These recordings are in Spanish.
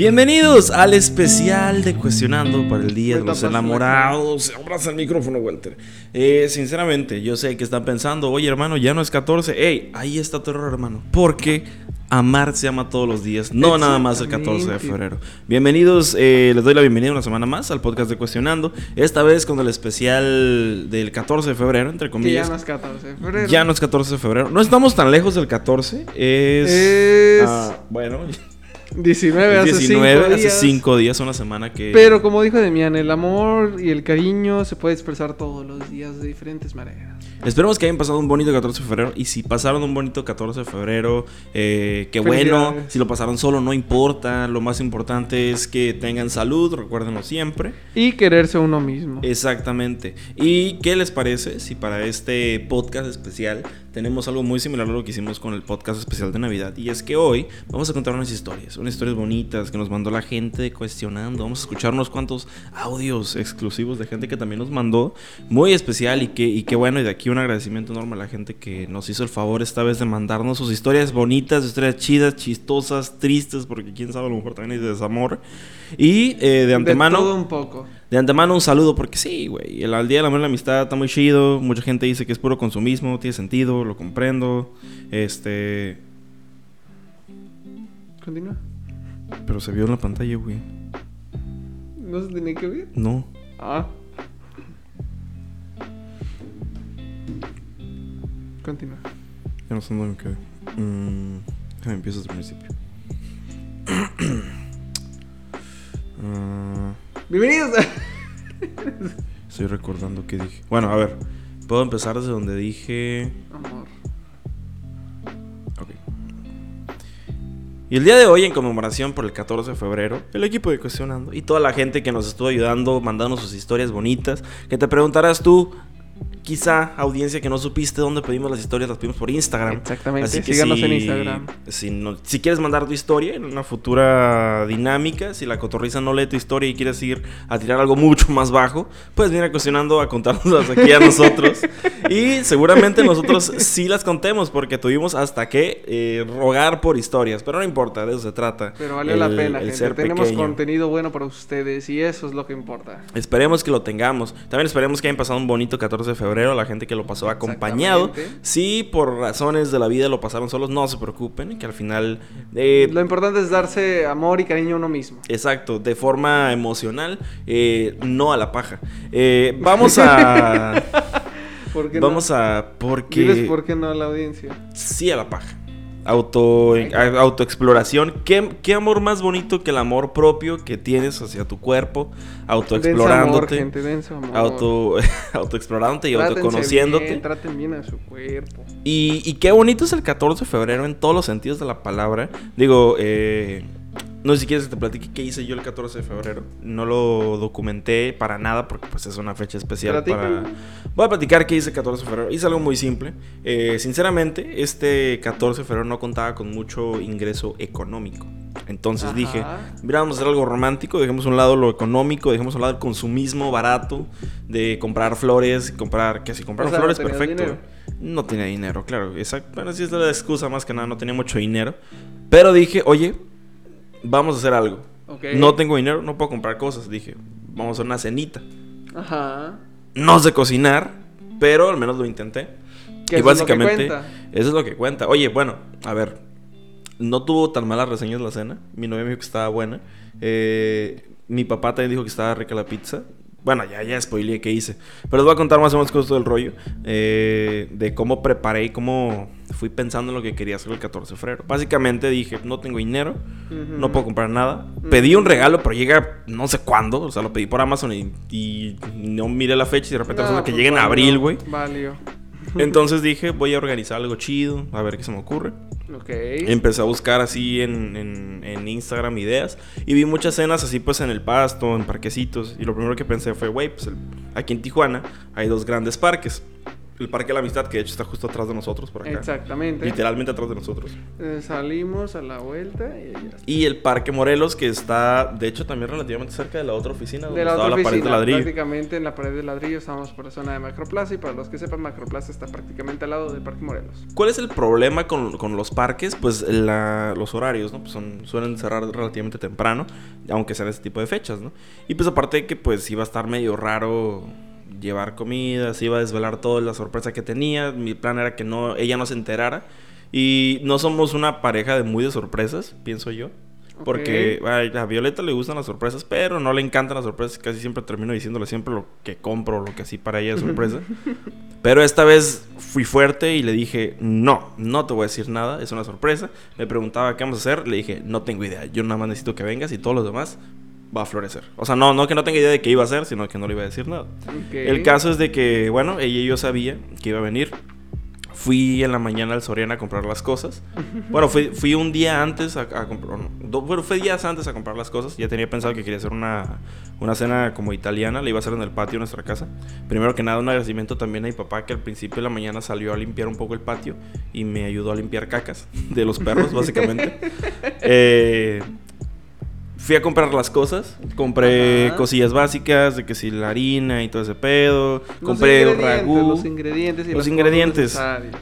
Bienvenidos al especial de Cuestionando para el Día de los Enamorados. Abraza el micrófono, Walter. Eh, sinceramente, yo sé que están pensando, oye hermano, ya no es 14. Ey, ahí está tu error, hermano. Porque amar se ama todos los días, no nada más el 14 de febrero. Bienvenidos, eh, les doy la bienvenida una semana más al podcast de Cuestionando. Esta vez con el especial del 14 de febrero, entre comillas. ya no es 14 de febrero. Ya no es 14 de febrero. No estamos tan lejos del 14. Es. Es- ah, bueno. 19 hace 19, 5 hace días. 5 días, una semana que... Pero como dijo Demian, el amor y el cariño se puede expresar todos los días de diferentes maneras. Esperemos que hayan pasado un bonito 14 de febrero. Y si pasaron un bonito 14 de febrero, eh, qué bueno. Si lo pasaron solo, no importa. Lo más importante es que tengan salud, recuérdenlo siempre. Y quererse uno mismo. Exactamente. ¿Y qué les parece si para este podcast especial tenemos algo muy similar a lo que hicimos con el podcast especial de Navidad? Y es que hoy vamos a contar unas historias, unas historias bonitas que nos mandó la gente cuestionando. Vamos a escuchar unos cuantos audios exclusivos de gente que también nos mandó, muy especial y que, y qué bueno. Y de aquí un agradecimiento enorme a la gente que nos hizo el favor esta vez de mandarnos sus historias bonitas, historias chidas, chistosas, tristes, porque quién sabe, a lo mejor también hay de desamor. Y eh, de antemano... De todo un poco. De antemano un saludo porque sí, güey. El al día del amor y la amistad está muy chido. Mucha gente dice que es puro consumismo, tiene sentido, lo comprendo. Este. Continúa. Pero se vio en la pantalla, güey. ¿No se tenía que ver? No. Ah. Continúa. Ya no sé dónde me quedé. Mm, déjame empiezo desde el principio. Ah, Bienvenidos a... estoy recordando qué dije. Bueno, a ver. Puedo empezar desde donde dije. Amor. Ok. Y el día de hoy, en conmemoración por el 14 de febrero, el equipo de Cuestionando y toda la gente que nos estuvo ayudando, mandando sus historias bonitas, que te preguntarás tú, quizá audiencia que no supiste dónde pedimos las historias, las pedimos por Instagram. Exactamente. Así que Síganos si, en Instagram. Si, no- si quieres mandar tu historia en una futura dinámica, si la cotorriza no lee tu historia y quieres ir a tirar algo mucho más bajo, puedes venir a cuestionando a contárnoslas aquí a nosotros. y seguramente nosotros sí las contemos porque tuvimos hasta que eh, rogar por historias. Pero no importa, de eso se trata. Pero valió la pena, gente. ser Tenemos pequeño. contenido bueno para ustedes y eso es lo que importa. Esperemos que lo tengamos. También esperemos que hayan pasado un bonito 14 de febrero. La gente que lo pasó acompañado. Si por razones de la vida lo pasaron solos, no se preocupen. Que al final. eh, Lo importante es darse amor y cariño a uno mismo. Exacto, de forma emocional, eh, no a la paja. Eh, vamos a. ¿Por qué no? vamos a. Porque. Diles por qué no a la audiencia. Sí a la paja. Auto, autoexploración. ¿Qué, qué amor más bonito que el amor propio que tienes hacia tu cuerpo? Amor, Autoexplorándote. gente, dense amor. Auto, autoexplorándote y Trátense autoconociéndote. bien, traten bien a su cuerpo. Y, y qué bonito es el 14 de febrero en todos los sentidos de la palabra. Digo, eh, no sé si quieres que te platique qué hice yo el 14 de febrero. No lo documenté para nada porque pues es una fecha especial para... Voy a platicar qué hice el 14 de febrero. Hice algo muy simple. Eh, sinceramente, este 14 de febrero no contaba con mucho ingreso económico. Entonces Ajá. dije, mira, vamos a hacer algo romántico, dejemos a un lado lo económico, dejemos a un lado el consumismo barato de comprar flores, comprar, que si comprar O sea, flores, no perfecto. dinero. No tenía dinero, claro. Exacto. Bueno, sí es la excusa más que nada, no tenía mucho dinero. Pero dije, oye, vamos a hacer algo. No tengo dinero, no puedo comprar cosas. Dije, vamos a hacer una cenita. Ajá. No sé cocinar, pero al menos lo intenté. Que y eso es lo que básicamente, cuenta. eso es lo que cuenta. Oye, bueno, a ver, no tuvo tan malas reseñas la cena. Mi novia me dijo que estaba buena. Eh, mi papá también dijo que estaba rica la pizza. Bueno, ya, ya spoileé qué hice. Pero les voy a contar más o menos cosas del rollo. eh, de cómo preparé y cómo fui pensando en lo que quería hacer el 14 de febrero. Básicamente dije, no tengo dinero, Ujú. no puedo comprar nada. Pedí un regalo, pero llega no sé cuándo. O sea, lo pedí por Amazon y, y no miré la fecha y de repente resulta que pues llega en abril, güey. Valió. Entonces dije, voy a organizar algo chido, a ver qué se me ocurre. Ok. Empecé a buscar así en, en- en Instagram ideas y vi muchas cenas así pues en el pasto, en parquecitos. Y lo primero que pensé fue, güey, pues el- aquí en Tijuana hay dos grandes parques. El Parque de la Amistad, que de hecho está justo atrás de nosotros, por acá. Exactamente. Literalmente atrás de nosotros. Eh, salimos a la vuelta y ya está. Y el Parque Morelos, que está, de hecho, también relativamente cerca de la otra oficina, donde De la otra la pared de oficina, ladrillo. prácticamente en la pared de ladrillo estamos por la zona de Macroplaza y para los que sepan Macroplaza está prácticamente al lado del Parque Morelos. ¿Cuál es el problema con, con los parques? Pues la- los horarios, ¿no? Pues son, suelen cerrar relativamente temprano, aunque sean ese tipo de fechas, ¿no? Y pues aparte de que pues iba a estar medio raro llevar comida, se iba a desvelar toda la sorpresa que tenía, mi plan era que no, ella no se enterara. Y no somos una pareja de muy de sorpresas, pienso yo. Porque ay, a Violeta le gustan las sorpresas, pero no le encantan las sorpresas. Casi siempre termino diciéndole siempre lo que compro, lo que así para ella es sorpresa. pero esta vez fui fuerte y le dije, no, no te voy a decir nada, es una sorpresa. Me preguntaba qué vamos a hacer, le dije, no tengo idea, yo nada más necesito que vengas y todos los demás va a florecer. O sea, no, no que no tenga idea de qué iba a hacer, sino que no le iba a decir nada. El caso es de que, bueno, ella y yo sabía que iba a venir. Fui en la mañana al Soriana a comprar las cosas. Bueno, fui, fui un día antes a, a comprar. no, bueno, fue días antes a comprar las cosas. Ya tenía pensado que quería hacer una, una cena como italiana. La iba a hacer en el patio de nuestra casa. Primero que nada, un agradecimiento también a mi papá que al principio de la mañana salió a limpiar un poco el patio y me ayudó a limpiar cacas de los perros, básicamente. Eh, Fui a comprar las cosas, compré Ajá. cosillas básicas, de que si la harina y todo ese pedo, Los compré ingredientes, ragú, Los ingredientes y los ingredientes.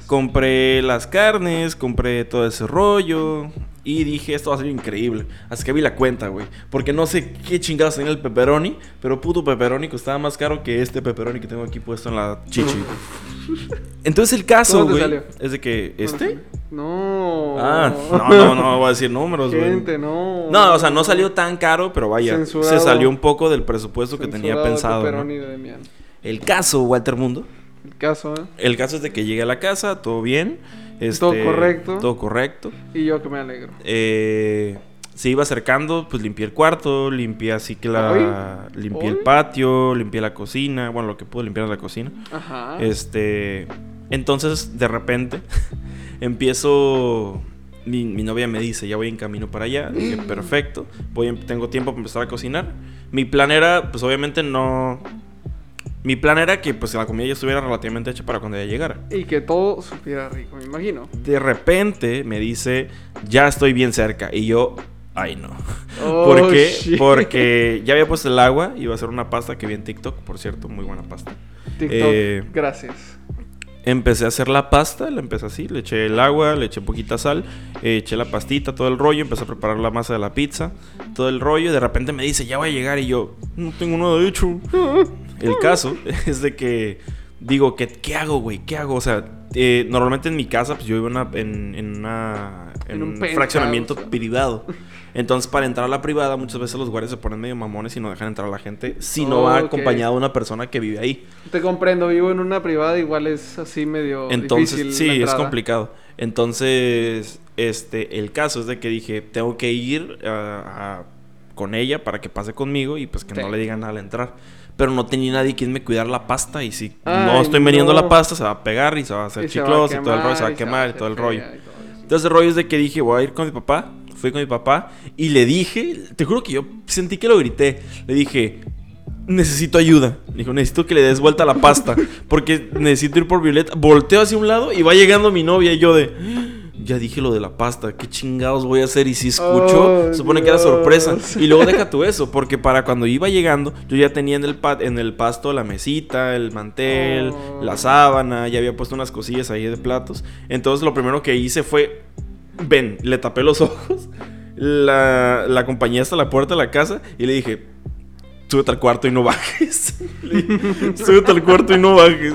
compré las carnes, compré todo ese rollo y dije, esto va a ser increíble. Así que vi la cuenta, güey, porque no sé qué chingados tenía el pepperoni, pero puto pepperoni costaba más caro que este pepperoni que tengo aquí puesto en la chichi. Entonces el caso, ¿Cómo te güey, salió? es de que este No. Ah, no, no, no voy a decir números, güey. Gente, no. No, o sea, no salió tan caro, pero vaya, Censurado. se salió un poco del presupuesto que tenía pensado. El caso, Walter Mundo. El caso, ¿eh? El caso es de que llegué a la casa, todo bien. Este, Todo correcto. Todo correcto. Y yo que me alegro. Eh, se iba acercando, pues limpié el cuarto, limpié así que la... Limpié el patio, limpié la cocina, bueno, lo que pude limpiar de la cocina. Ajá. Este, entonces, de repente, empiezo. Mi, mi novia me dice, ya voy en camino para allá. Dije, perfecto. Voy en- tengo tiempo para empezar a cocinar. Mi plan era, pues obviamente no. Mi plan era que pues la comida ya estuviera relativamente hecha para cuando ella llegara. Y que todo supiera rico, me imagino. De repente me dice, ya estoy bien cerca. Y yo, ay no. Oh, ¿Por qué? shit. Porque ya había puesto el agua. Iba a hacer una pasta que vi en TikTok, por cierto, muy buena pasta. TikTok, Eh, gracias. Empecé a hacer la pasta, la empecé así, le eché el agua, le eché poquita sal, eh, eché la pastita, todo el rollo, empecé a preparar la masa de la pizza, todo el rollo, y de repente me dice, ya voy a llegar, y yo, no tengo nada hecho. El caso es de que digo, ¿qué, qué hago, güey? ¿Qué hago? O sea, eh, normalmente en mi casa, pues yo vivo en, una- en, en una, en En un fraccionamiento privado. Entonces, para entrar a la privada, muchas veces los guardias se ponen medio mamones y no dejan entrar a la gente si no va acompañado de una persona que vive ahí. Te comprendo, vivo en una privada, igual es así medio Entonces, difícil sí, es complicado. Entonces, este, el caso es de que dije, tengo que ir a- con ella para que pase conmigo y pues que no le digan nada al entrar. Pero no tenía nadie quien me cuidara la pasta y si Ay, no estoy vendiendo no. la pasta se va a pegar y se va a hacer Y chicloso y todo el rollo, se va a quemar y todo el rollo. todo. Entonces el rollo es de que dije, voy a ir con mi papá. Fui con mi papá y le dije, te juro que yo sentí que lo grité. Le dije, necesito ayuda. Dijo, necesito que le des vuelta a la pasta. Porque necesito ir por Violeta. Volteo hacia un lado y va llegando mi novia y yo de... Ya dije lo de la pasta, ¿qué chingados voy a hacer? Y si escucho, Oh, se supone que era sorpresa. Y luego deja tú eso, porque para cuando iba llegando, yo ya tenía en el, pa- en el pasto la mesita, el mantel, Oh. la sábana, ya había puesto unas cosillas ahí de platos. Entonces lo primero que hice fue, ven, le tapé los ojos, la, la acompañé hasta la puerta de la casa y le dije, súbete al cuarto y no bajes. Súbete al cuarto y no bajes.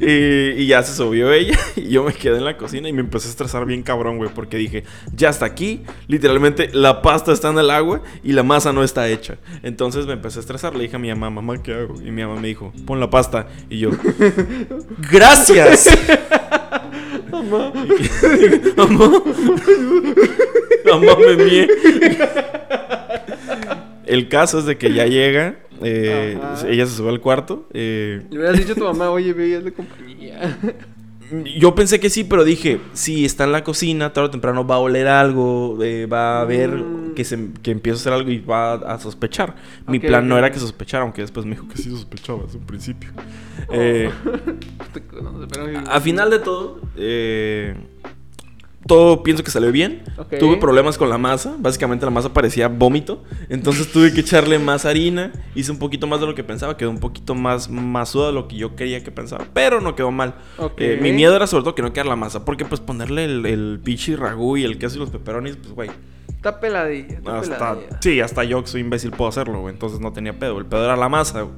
Y, y ya se subió ella y yo me quedé en la cocina y me empecé a estresar bien cabrón, güey, porque dije, ya está aquí, literalmente la pasta está en el agua y la masa no está hecha. Entonces me empecé a estresar, le dije a mi mamá, mamá, ¿qué hago? Y mi mamá me dijo, pon la pasta. Y yo, gracias. Mamá. Mamá. Mamá me mié. El caso es de que ya llega. eh, ella se sube al cuarto. eh, Le hubieras dicho a tu mamá, oye, ve, es de compañía. Yo pensé que sí, pero dije, si está en la cocina, tarde o temprano va a oler algo, eh, va a ver Mm. que, se, que empieza a hacer algo y va a, sospechar. Mi plan no era que sospechara, aunque después me dijo que sí sospechaba desde un principio. Pero- a final de todo, eh, todo pienso que salió bien. Tuve problemas con la masa. Básicamente la masa parecía vómito. Entonces tuve que echarle más harina. Hice un poquito más de lo que pensaba. Quedó un poquito más masuda de lo que yo quería que pensaba. Pero no quedó mal. Eh, mi miedo era sobre todo que no quedara la masa. Porque pues ponerle el, el pichi ragú y el queso y los pepperonis, pues güey. Está peladilla. Está Hasta, peladilla. sí, hasta yo que soy imbécil puedo hacerlo, güey. Entonces no tenía pedo. El pedo era la masa, güey.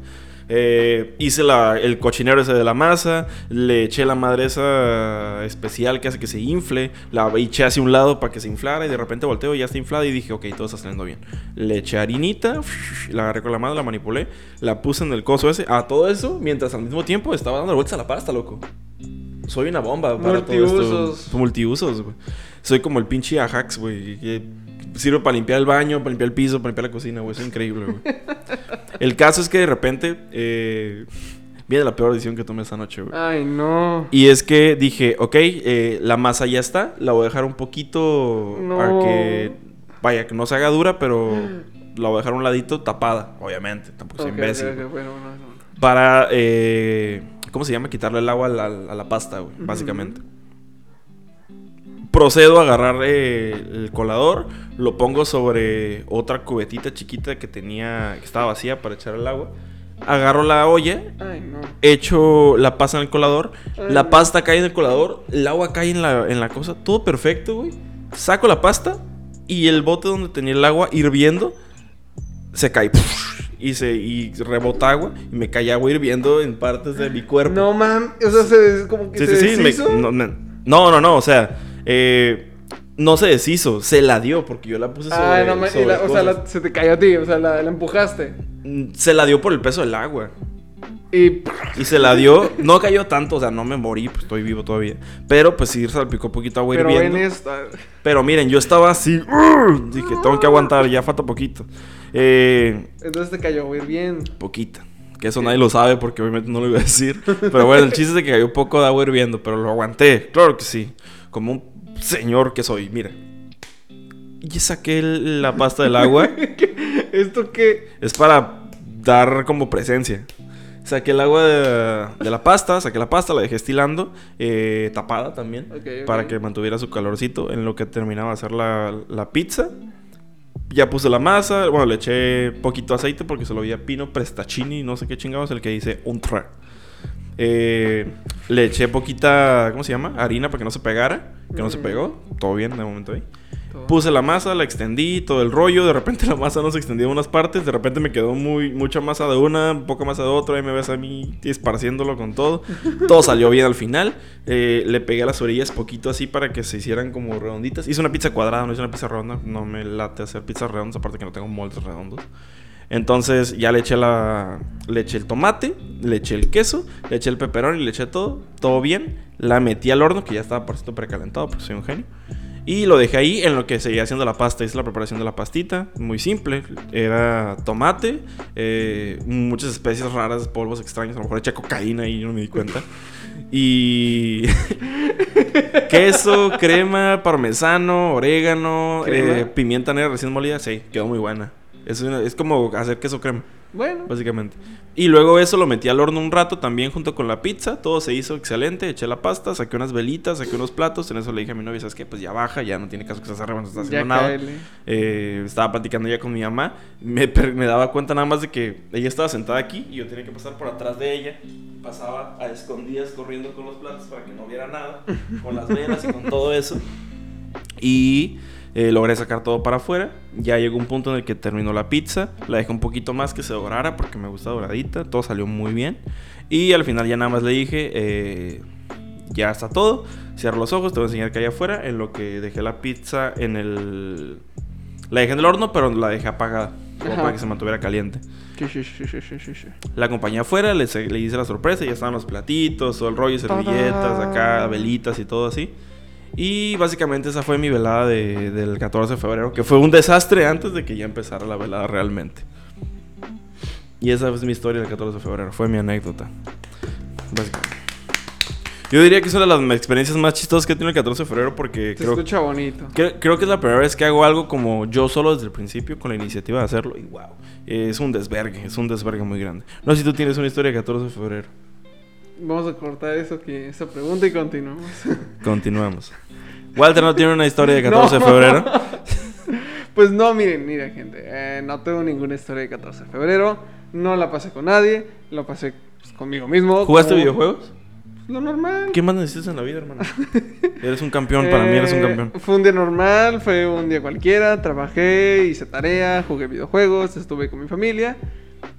Eh, hice la- el cochinero ese de la masa, le eché la madre esa especial que hace que se infle, la eché hacia un lado para que se inflara y de repente volteo y ya está inflada y dije, ok, todo está saliendo bien. Le eché harinita, la agarré con la mano, la manipulé, la puse en el coso ese, a todo eso, mientras al mismo tiempo estaba dando vueltas a la pasta, loco. Soy una bomba para todo esto. Multiusos. Multiusos, güey. Soy como el pinche Ajax, güey. Sirve para limpiar el baño, para limpiar el piso, para limpiar la cocina, güey. Es increíble, güey. el caso es que de repente eh, viene la peor decisión que tomé esta noche, güey. Ay, no. Y es que dije, ok, eh, la masa ya está, la voy a dejar un poquito No. a que, vaya, que no se haga dura, pero la voy a dejar a un ladito tapada, obviamente, tampoco soy imbécil. bueno. Para, eh, ¿cómo se llama? Quitarle el agua a la, a la pasta, güey, básicamente. Procedo a agarrar eh, el colador, lo pongo sobre otra cubetita chiquita que tenía, que estaba vacía para echar el agua. Agarro la olla, Ay, no. echo la pasta en el colador, Ay. la pasta cae en el colador, el agua cae en la, en la cosa, todo perfecto, güey. Saco la pasta y el bote donde tenía el agua hirviendo se cae. Y, se, y rebota agua y me cae agua hirviendo en partes de mi cuerpo. No, mam. O sea, se, como que sí, se sí, sí. me- no, no, no, no, o sea, eh, no se deshizo, se la dio porque yo la puse sobre, Ay, no, sobre la- o sea, la- se te cayó a ti, o sea, la, la empujaste. Mm, Se la dio por el peso del agua. Y. Y se la dio, no cayó tanto, o sea, no me morí, pues estoy vivo todavía. Pero pues sí salpicó poquito agua Pero hirviendo. en esta. Pero miren, yo estaba así, dije, tengo que aguantar, ya falta poquito. Eh, Entonces te cayó muy bien. poquita. Que eso nadie lo sabe porque obviamente no lo iba a decir. Pero bueno, el chiste es de que cayó poco de agua hirviendo, pero lo aguanté, claro que sí. Como un señor que soy, mira. Y saqué la pasta del agua. ¿Esto qué? es para dar como presencia. Saqué el agua de, de la pasta, saqué la pasta, la dejé estilando, eh, tapada también, para que mantuviera su calorcito en lo que terminaba de hacer la, la pizza. Ya puse la masa, bueno, le eché poquito aceite porque se lo vi a Pino Prestacini, no sé qué chingados, el que dice un tre. Eh, le eché poquita, ¿cómo se llama? Harina para que no se pegara, que no se Mm. pegó, todo bien de momento ahí. Puse la masa, la extendí, todo el rollo. De repente la masa no se extendió en unas partes. De repente me quedó muy, mucha masa de una, poca masa de otra. Y me ves a mí esparciéndolo con todo. Todo salió bien al final. Eh, le pegué a las orillas poquito así para que se hicieran como redonditas. Hice una pizza cuadrada, no hice una pizza redonda. No me late hacer pizzas redondas, aparte que no tengo moldes redondos. Entonces ya le eché la. Le eché el tomate, le eché el queso, le eché el peperón y le eché todo. Todo bien. La metí al horno, que ya estaba por cierto precalentado, porque soy un genio. Y lo dejé ahí en lo que seguía haciendo la pasta. Hice la preparación de la pastita. Muy simple. Era tomate, eh, muchas especies raras, polvos extraños. A lo mejor eché cocaína y no me di cuenta. Y queso, crema, parmesano, orégano, eh, pimienta negra recién molida. Sí, quedó muy buena. Es, una- es como hacer queso crema, Bueno. básicamente. Y luego eso lo metí al horno un rato también junto con la pizza. Todo se hizo excelente. Eché la pasta, saqué unas velitas, saqué unos platos. En eso le dije a mi novia, ¿sabes qué? Pues ya baja, ya no tiene caso que se arriba, no está haciendo ya nada. Eh, estaba platicando ya con mi mamá. Me, me daba cuenta nada más de que ella estaba sentada aquí y yo tenía que pasar por atrás de ella. Pasaba a escondidas corriendo con los platos para que no viera nada. Con las velas y con todo eso. Y eh, logré sacar todo para afuera. Ya llegó un punto en el que terminó la pizza. La dejé un poquito más que se dorara porque me gusta doradita. Todo salió muy bien. Y al final ya nada más le dije, eh, ya está todo. Cierra los ojos, te voy a enseñar que hay afuera. En lo que dejé la pizza en el... La dejé en el horno, pero la dejé apagada. Como para que se mantuviera caliente. La acompañé afuera, le, le hice la sorpresa, ya estaban los platitos, todo el rollo, servilletas, acá, velitas y todo así. Y básicamente esa fue mi velada de- del 14 de febrero, que fue un desastre antes de que ya empezara la velada realmente. Y esa es mi historia del 14 de febrero, fue mi anécdota. Básicamente. Yo diría que es una de las experiencias más chistosas que he tenido el 14 de febrero porque Se creo, escucha bonito. creo, creo que es la primera vez que hago algo como yo solo desde el principio con la iniciativa de hacerlo y wow, es un desvergue, es un desvergue muy grande. No sé si tú tienes una historia de 14 de febrero. Vamos a cortar eso que esa pregunta y continuamos. Continuamos. Walter no tiene una historia de 14 de No. febrero. Pues no, miren, miren, gente. eh, no tengo ninguna historia de 14 de febrero. No la pasé con nadie. Lo pasé pues, conmigo mismo. ¿Jugaste como- videojuegos? Lo normal. ¿Qué más necesitas en la vida, hermano? Eres un campeón, para mí eres un Eh, campeón. Fue un día normal, fue un día cualquiera. Trabajé, hice tarea, jugué videojuegos, estuve con mi familia.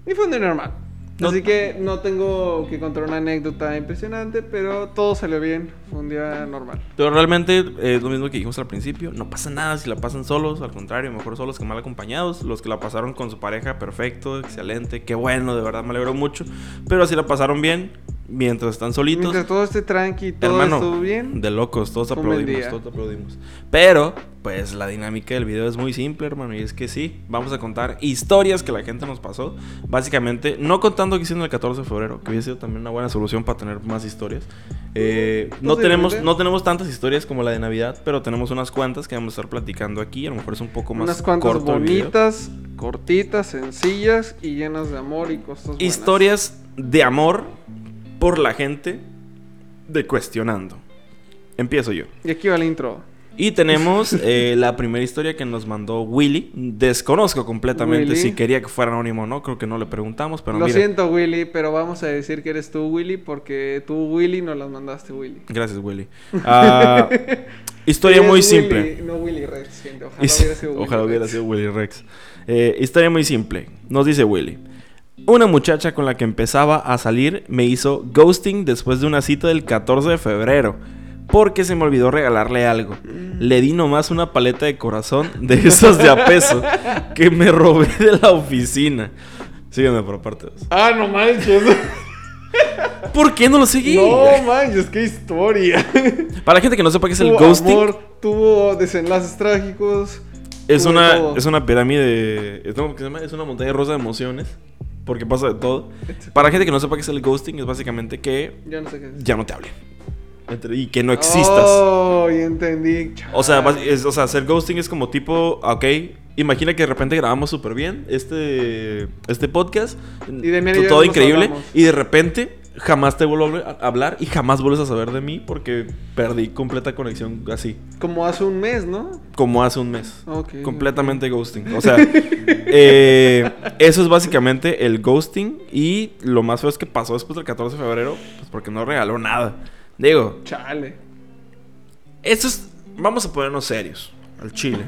Y fue un día normal. No- Así que no tengo que contar una anécdota impresionante, pero todo salió bien. Fue un día normal. Pero realmente eh, es lo mismo que dijimos al principio. No pasa nada si la pasan solos. Al contrario, mejor solos que mal acompañados. Los que la pasaron con su pareja, perfecto, excelente. Qué bueno, de verdad me alegro mucho. Pero si la pasaron bien, mientras están solitos. Mientras todo esté tranqui, todo hermano, estuvo bien. de locos, todos aplaudimos, todos aplaudimos. Pero, pues la dinámica del video es muy simple, hermano. Y es que sí, vamos a contar historias que la gente nos pasó. Básicamente, no contando que hicieron el 14 de febrero, que hubiese sido también una buena solución para tener más historias. Eh, no, Posiblemente. tenemos, no tenemos tantas historias como la de Navidad, pero tenemos unas cuantas que vamos a estar platicando aquí. A lo mejor es un poco más Unas cuantas corto bonitas, cortitas, sencillas y llenas de amor y cosas buenas. Historias de amor por la gente de cuestionando. Empiezo yo. Y aquí va el intro. Y tenemos eh, la primera historia que nos mandó Willy. Desconozco completamente Willy. si quería que fuera anónimo o no. Creo que no le preguntamos, pero Lo siento, Willy, pero vamos a decir que eres tú, Willy, porque tú, Willy, no las mandaste, Willy. Gracias, Willy. Ah, historia muy Willy, simple. No Willy Rex, gente. Ojalá Is- hubiera sido Willy Ojalá hubiera Rex. sido Willy Rex. Eh, historia muy simple. Nos dice Willy. Una muchacha con la que empezaba a salir me hizo ghosting después de una cita del 14 de febrero. Porque se me olvidó regalarle algo. Le di nomás una paleta de corazón de esos de a peso que me robé de la oficina. Sígueme por parte dos. Ah, no manches. ¿Por qué no lo seguí? no manches, qué historia. Para la gente que no sepa qué es el Tuvo ghosting, amor, tuvo desenlaces trágicos. es una, todo. es una pirámide. Es, ¿cómo que se llama? Es una montaña rusa de emociones. Porque pasa de todo. Para la gente que no sepa qué es el ghosting, es básicamente que Yo no sé qué es. ya no te hablen. Y que no existas. Oh, ya entendí. O sea, es- o sea, hacer ghosting es como tipo, ok, imagina que de repente grabamos súper bien este, este podcast, Y de todo nos increíble, hablamos. y de repente jamás te vuelvo a hablar- y jamás vuelves a saber de mí porque perdí completa conexión así, Como hace un mes, ¿no? como hace un mes. Completamente ghosting. O sea, eh, eso es básicamente el ghosting. Y lo más feo es que pasó después del 14 de febrero, pues porque no regaló nada. Digo, Chale. esto es. Vamos a ponernos serios al chile.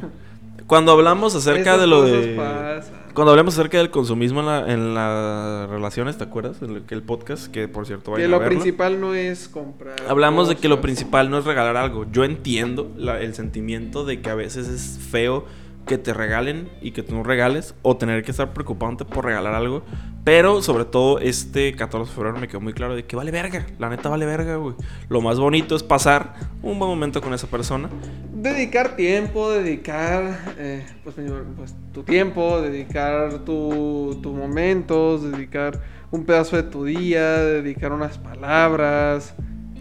Cuando hablamos acerca Esas de lo de. pasan. Cuando hablamos acerca del consumismo en, la- en las relaciones, ¿te acuerdas? En el, el podcast, que por cierto Que a lo principal no es comprar. Hablamos de que lo principal no es regalar algo. Yo entiendo la- el sentimiento de que a veces es feo que te regalen y que tú no regales o tener que estar preocupante por regalar algo. Pero sobre todo este 14 de febrero me quedó muy claro de que vale verga. La neta vale verga, güey. Lo más bonito es pasar un buen momento con esa persona. Dedicar tiempo, dedicar eh, pues, pues, tu tiempo, dedicar tu, tus momentos, dedicar un pedazo de tu día, dedicar unas palabras.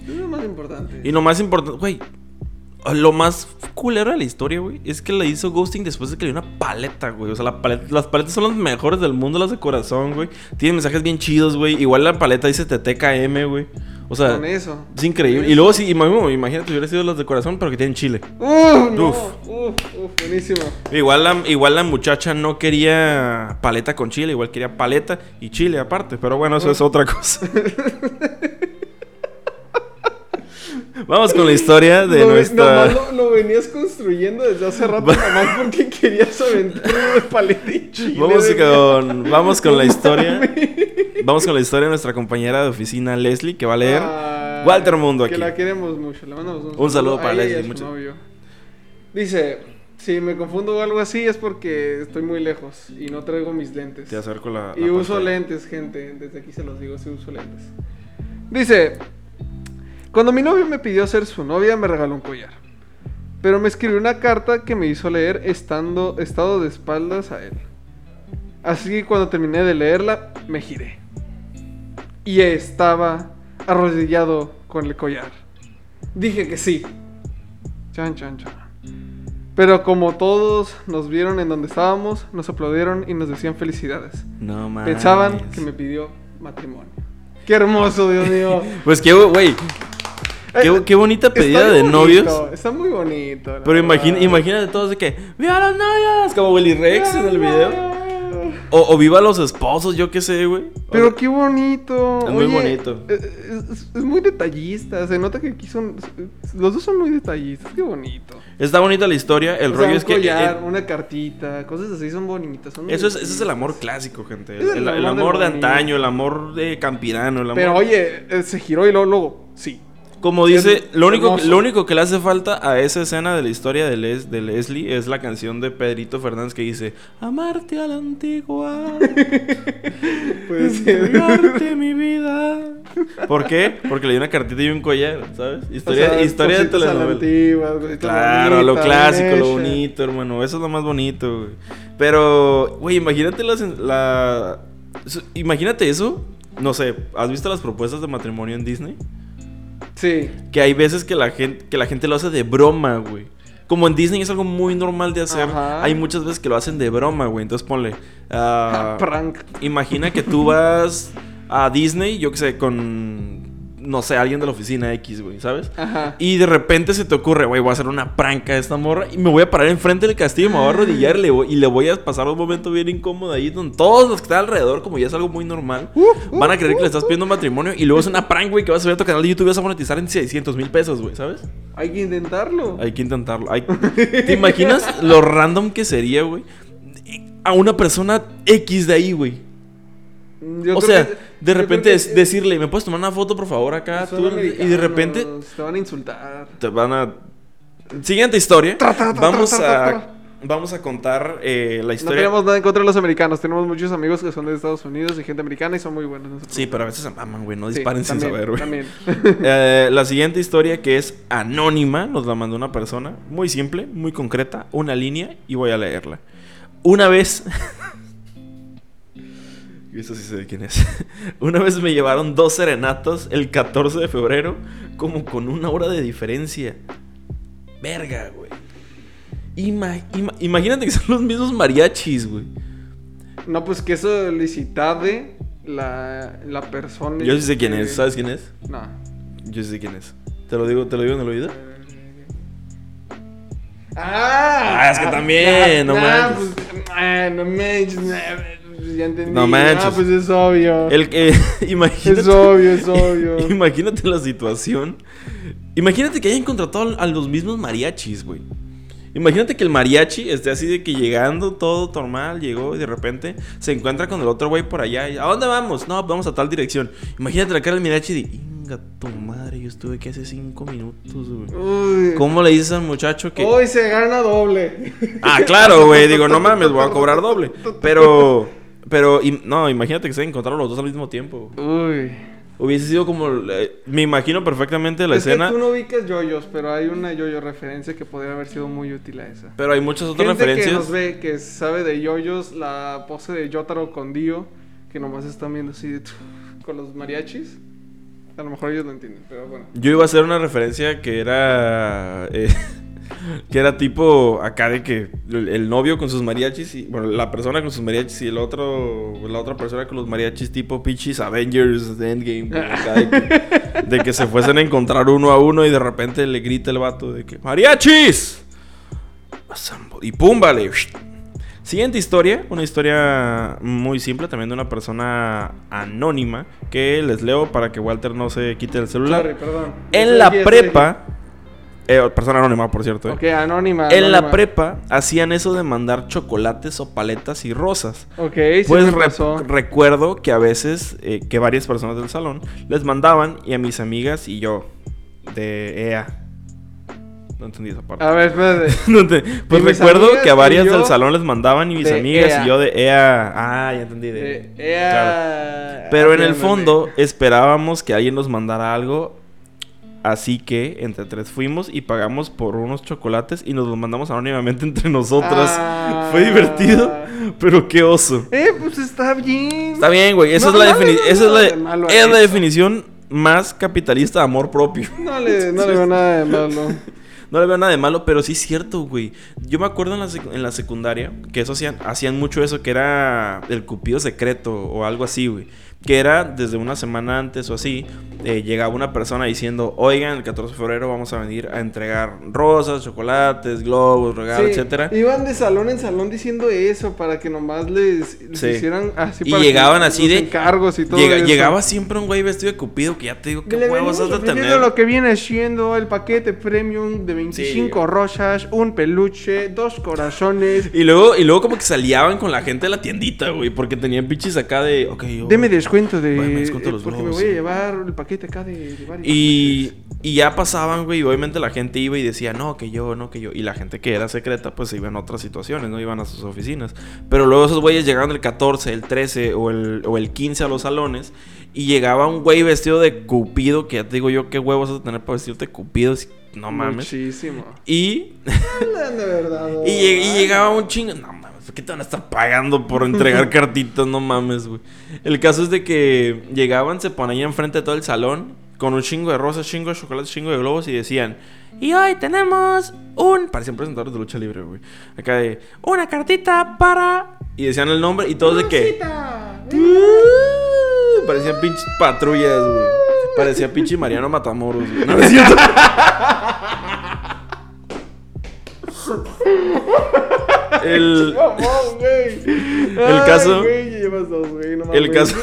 Es lo más importante. Y lo más importante, güey. Lo más culero de la historia, güey, es que le hizo ghosting después de que le dio una paleta, güey. O sea, la paleta- las paletas son las mejores del mundo, las de corazón, güey. Tienen mensajes bien chidos, güey. Igual la paleta dice TTKM, güey. O sea, Con eso. es increíble. Y luego, sí, ima- imagínate, hubiera sido las de corazón, pero que tienen chile. ¡Uf! no, Uf. uf, uf, buenísimo. Igual la, igual la muchacha no quería paleta con chile, igual quería paleta y chile aparte. Pero bueno, eso es otra cosa. Vamos con la historia de nuestra. nomás lo, lo venías construyendo desde hace rato, nomás porque querías aventar de paleta y chile. Vamos de- con, vamos con la historia. Vamos con la historia de nuestra compañera de oficina Leslie, que va a leer. Ay, Walter Mundo Que aquí. la queremos mucho. Le mandamos un, Un saludo para y Leslie, mucho- novio. Dice: Si me confundo o algo así es porque estoy muy lejos y no traigo mis lentes. Te acerco la. Y la uso pantalla. lentes, gente. Desde aquí se los digo, sí uso lentes. Dice, cuando mi novio me pidió ser su novia, me regaló un collar. Pero me escribió una carta que me hizo leer estando estado de espaldas a él. Así que cuando terminé de leerla, me giré. Y estaba arrodillado con el collar. Dije que sí. Chan, chan, chan. Pero como todos nos vieron en donde estábamos, nos aplaudieron y nos decían felicidades. No mames. Pensaban que me pidió matrimonio. Qué hermoso, Dios mío. Pues qué, güey. Qué, Eh, qué bonita pedida de bonito, novios. Está muy bonito. Pero imagina, imagínate todos de que ¡Viva las novias! Como Willy Rex en el video. Pero O, o viva los esposos, yo qué sé, güey. O- qué bonito. Es muy bonito. Es, es- es muy detallista. Se nota que aquí son. Los dos son muy detallistas. Qué bonito. Está bonita la historia. El O sea, rollo un es que. collar, eh, una cartita, cosas así son bonitas. son eso es, ese es el amor clásico, gente. El, el el amor de antaño, el amor de campirano, el amor. Pero oye, eh, se giró y luego, luego sí. Como dice, lo único, lo único que le hace falta a esa escena de la historia de, Les- de Leslie es la canción de Pedrito Fernández que dice Amarte a la antigua, Puede ser. mi vida. ¿Por qué? Porque le dio una cartita y un collar, ¿sabes? Historia, O sea, historia de la telenovela. antigua, Claro, lo bonitas, clásico, lo bonito, hermano. Eso es lo más bonito, güey. Pero, güey, imagínate la... su- Imagínate eso. No sé, ¿has visto las propuestas de matrimonio en Disney? Sí. Que hay veces que la gente, que la gente lo hace de broma, güey. Como en Disney es algo muy normal de hacer, Ajá. hay muchas veces que lo hacen de broma, güey. Entonces ponle... ah, Prank. imagina que tú vas a Disney, yo qué sé, con... No sé, alguien de la oficina X, güey, ¿sabes? Ajá. Y de repente se te ocurre, güey, voy a hacer una pranca a esta morra y me voy a parar enfrente del castillo y me voy a arrodillar y le voy, y le voy a pasar un momento bien incómodo ahí donde todos los que están alrededor, como ya es algo muy normal, van a creer que le estás pidiendo matrimonio y luego es una prank, güey, que vas a subir a tu canal de YouTube y vas a monetizar en 600 mil pesos, güey, ¿sabes? Hay que intentarlo. Hay que intentarlo. Hay- ¿Te imaginas lo random que sería, güey? A una persona X de ahí, güey. Yo O creo sea, que- de repente es decirle, ¿me puedes tomar una foto, por favor, acá? Tú? Y de repente Te van a insultar. te van a. Siguiente historia. Tra, tra, tra, Vamos a. Vamos a contar eh, la No historia. tenemos nada en contra de los americanos. Tenemos muchos amigos que son de Estados Unidos y gente americana y son muy buenos. no Sí, pero a veces se maman, güey. No Sí, disparen sin saber, güey. También. Eh, la siguiente historia que es anónima, nos la mandó una persona. Muy simple, muy concreta. Una línea y voy a leerla. Una vez. Y Eso sí sé de quién es. Una vez me llevaron dos serenatos el 14 de febrero, como con una hora de diferencia. Verga, güey. Ima- ima- imagínate que son los mismos mariachis, güey. No, pues que eso licitade la, la persona. Yo sí sé quién que- es, ¿sabes quién es? No. Yo sí sé quién es. ¿Te lo digo, te lo digo en el oído? Ah, Ah, es que también, no manches. Pues, ah, no manches. Ya entendí. No manches. Ah, pues es obvio. El que. imagínate. Es obvio, es obvio. Imagínate la situación. Imagínate que hayan contratado a los mismos mariachis, güey. Imagínate que el mariachi esté así de que llegando todo normal, llegó y de repente se encuentra con el otro güey por allá. y, ¿A dónde vamos? No, vamos a tal dirección. Imagínate la cara del mariachi de, inga tu madre, yo estuve aquí hace cinco minutos, güey. ¿Cómo le dices al muchacho que.? Hoy se gana doble. Ah, claro, güey. Digo, no mames, voy a cobrar doble. Pero. Pero, no, imagínate que se encontraron los dos al mismo tiempo. Uy. Hubiese sido como. eh, me imagino perfectamente la es escena. que tú no ubicas yoyos, pero hay una yoyo referencia que podría haber sido muy útil a esa. Pero hay muchas otras Gente que referencias. nos ve, que sabe de yoyos, la pose de Yotaro con Dio, que nomás están viendo así de con los mariachis. A lo mejor ellos lo entienden, pero bueno. Yo iba a hacer una referencia que era. eh, que era tipo acá de que el, el novio con sus mariachis y. Bueno, la persona con sus mariachis y el otro. La otra persona con los mariachis tipo Pichis Avengers de Endgame. güey, acá de, que, de que se fuesen a encontrar uno a uno y de repente le grita el vato de que. ¡Mariachis! Assemble", Y pum, vale. Siguiente historia, una historia muy simple, también de una persona anónima, que les leo para que Walter no se quite el celular. Sorry, perdón. En la prepa, eh, persona anónima, por cierto. eh. Ok, anónima. En la prepa hacían eso de mandar chocolates o paletas y rosas. Ok, sí Pues me re- pasó. recuerdo que a veces, eh, que varias personas del salón les mandaban y a mis amigas y yo de EA. No entendí esa parte. A ver, espérate. No ente- Pues recuerdo que a varias del salón les mandaban y mis amigas EA. y yo de EA. Ah, ya entendí. De, Eh, claro. ea- Pero en el fondo esperábamos que alguien nos mandara algo. Así que entre tres fuimos y pagamos por unos chocolates y nos los mandamos anónimamente entre nosotras. Ah. Fue divertido, pero qué oso. Eh, pues está bien. Está bien, güey. Esa No, es la no, definición. no, Esa es la, es la definición más capitalista de amor propio. No le, no le veo nada de malo. No le veo nada de malo, pero sí es cierto, güey. Yo me acuerdo en la, sec- en la secundaria que eso hacían, hacían mucho eso, que era el cupido secreto o algo así, güey. Que era desde una semana antes o así, eh, llegaba una persona diciendo, oigan, el 14 de febrero vamos a venir a entregar rosas, chocolates, globos, regalos, Sí, etcétera. Iban de salón en salón diciendo eso para que nomás les, les Sí. hicieran así Y para que llegaban así los de- encargos y todo Llega- eso. llegaba siempre un güey vestido de cupido que ya te digo, Que qué le huevos has de tener. lo que viene siendo el paquete premium de 25 rosas, un peluche, dos corazones. Y luego, y luego como que se aliaban con la gente de la tiendita, güey, porque tenían pinches acá de, ok, yo... Deme descuento de. Bueno, me descuento eh, los porque globos, me voy a llevar el paquete acá de, de varios Y, y ya pasaban, güey, y obviamente la gente iba y decía, no, que yo, no, que yo. Y la gente que era secreta, pues se iba en otras situaciones, no iban a sus oficinas. Pero luego esos güeyes llegaban el 14, el 13 o el, o el 15 a los salones. Y llegaba un güey vestido de cupido, que ya te digo yo, qué huevos vas a tener para vestirte de cupido. si- No mames. Muchísimo. Y, de verdad. y, lleg- y llegaba un chingo. No mames, ¿por qué te van a estar pagando por entregar cartitas? No mames, güey. El caso es de que llegaban, se ponían enfrente de todo el salón con un chingo de rosas, chingo de chocolates, chingo de globos y decían. Y hoy tenemos un. Parecían presentadores de lucha libre, güey. Acá de. Una cartita para. Y decían el nombre y todos de que. Uh, Parecían pinches patrullas, güey. Parecía pinche Mariano Matamoros, güey. No es cierto. El. El caso- El caso.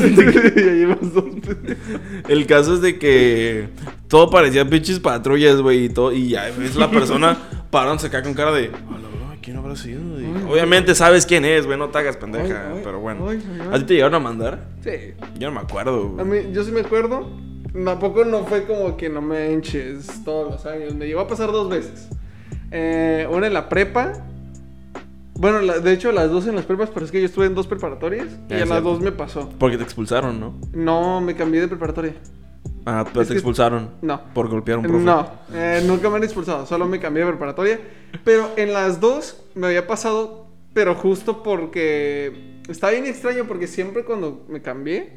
El caso es de que todo parecía pinches patrullas, güey, y todo, y ya ves la persona parándose acá con cara de, "A ¿quién habrá sido? Obviamente sabes quién es, güey, no te hagas pendeja, Ay, pero bueno. ¿A ti te llegaron a mandar? Sí. Yo no me acuerdo, A güey. mí, yo sí me acuerdo. Tampoco no fue como que no me enches todos los años. Me llegó a pasar dos veces. Eh, una en la prepa. Bueno, la- de hecho, las dos en las prepas, pero es que yo estuve en dos preparatorias. Y Ah, en las dos me pasó. Porque te expulsaron, ¿no? No, me cambié de preparatoria. Ah, pero Es te expulsaron. No. Por golpear a un profe. No, eh, nunca me han expulsado, solo me cambié de preparatoria. Pero en las dos me había pasado, pero justo porque está bien extraño porque siempre cuando me cambié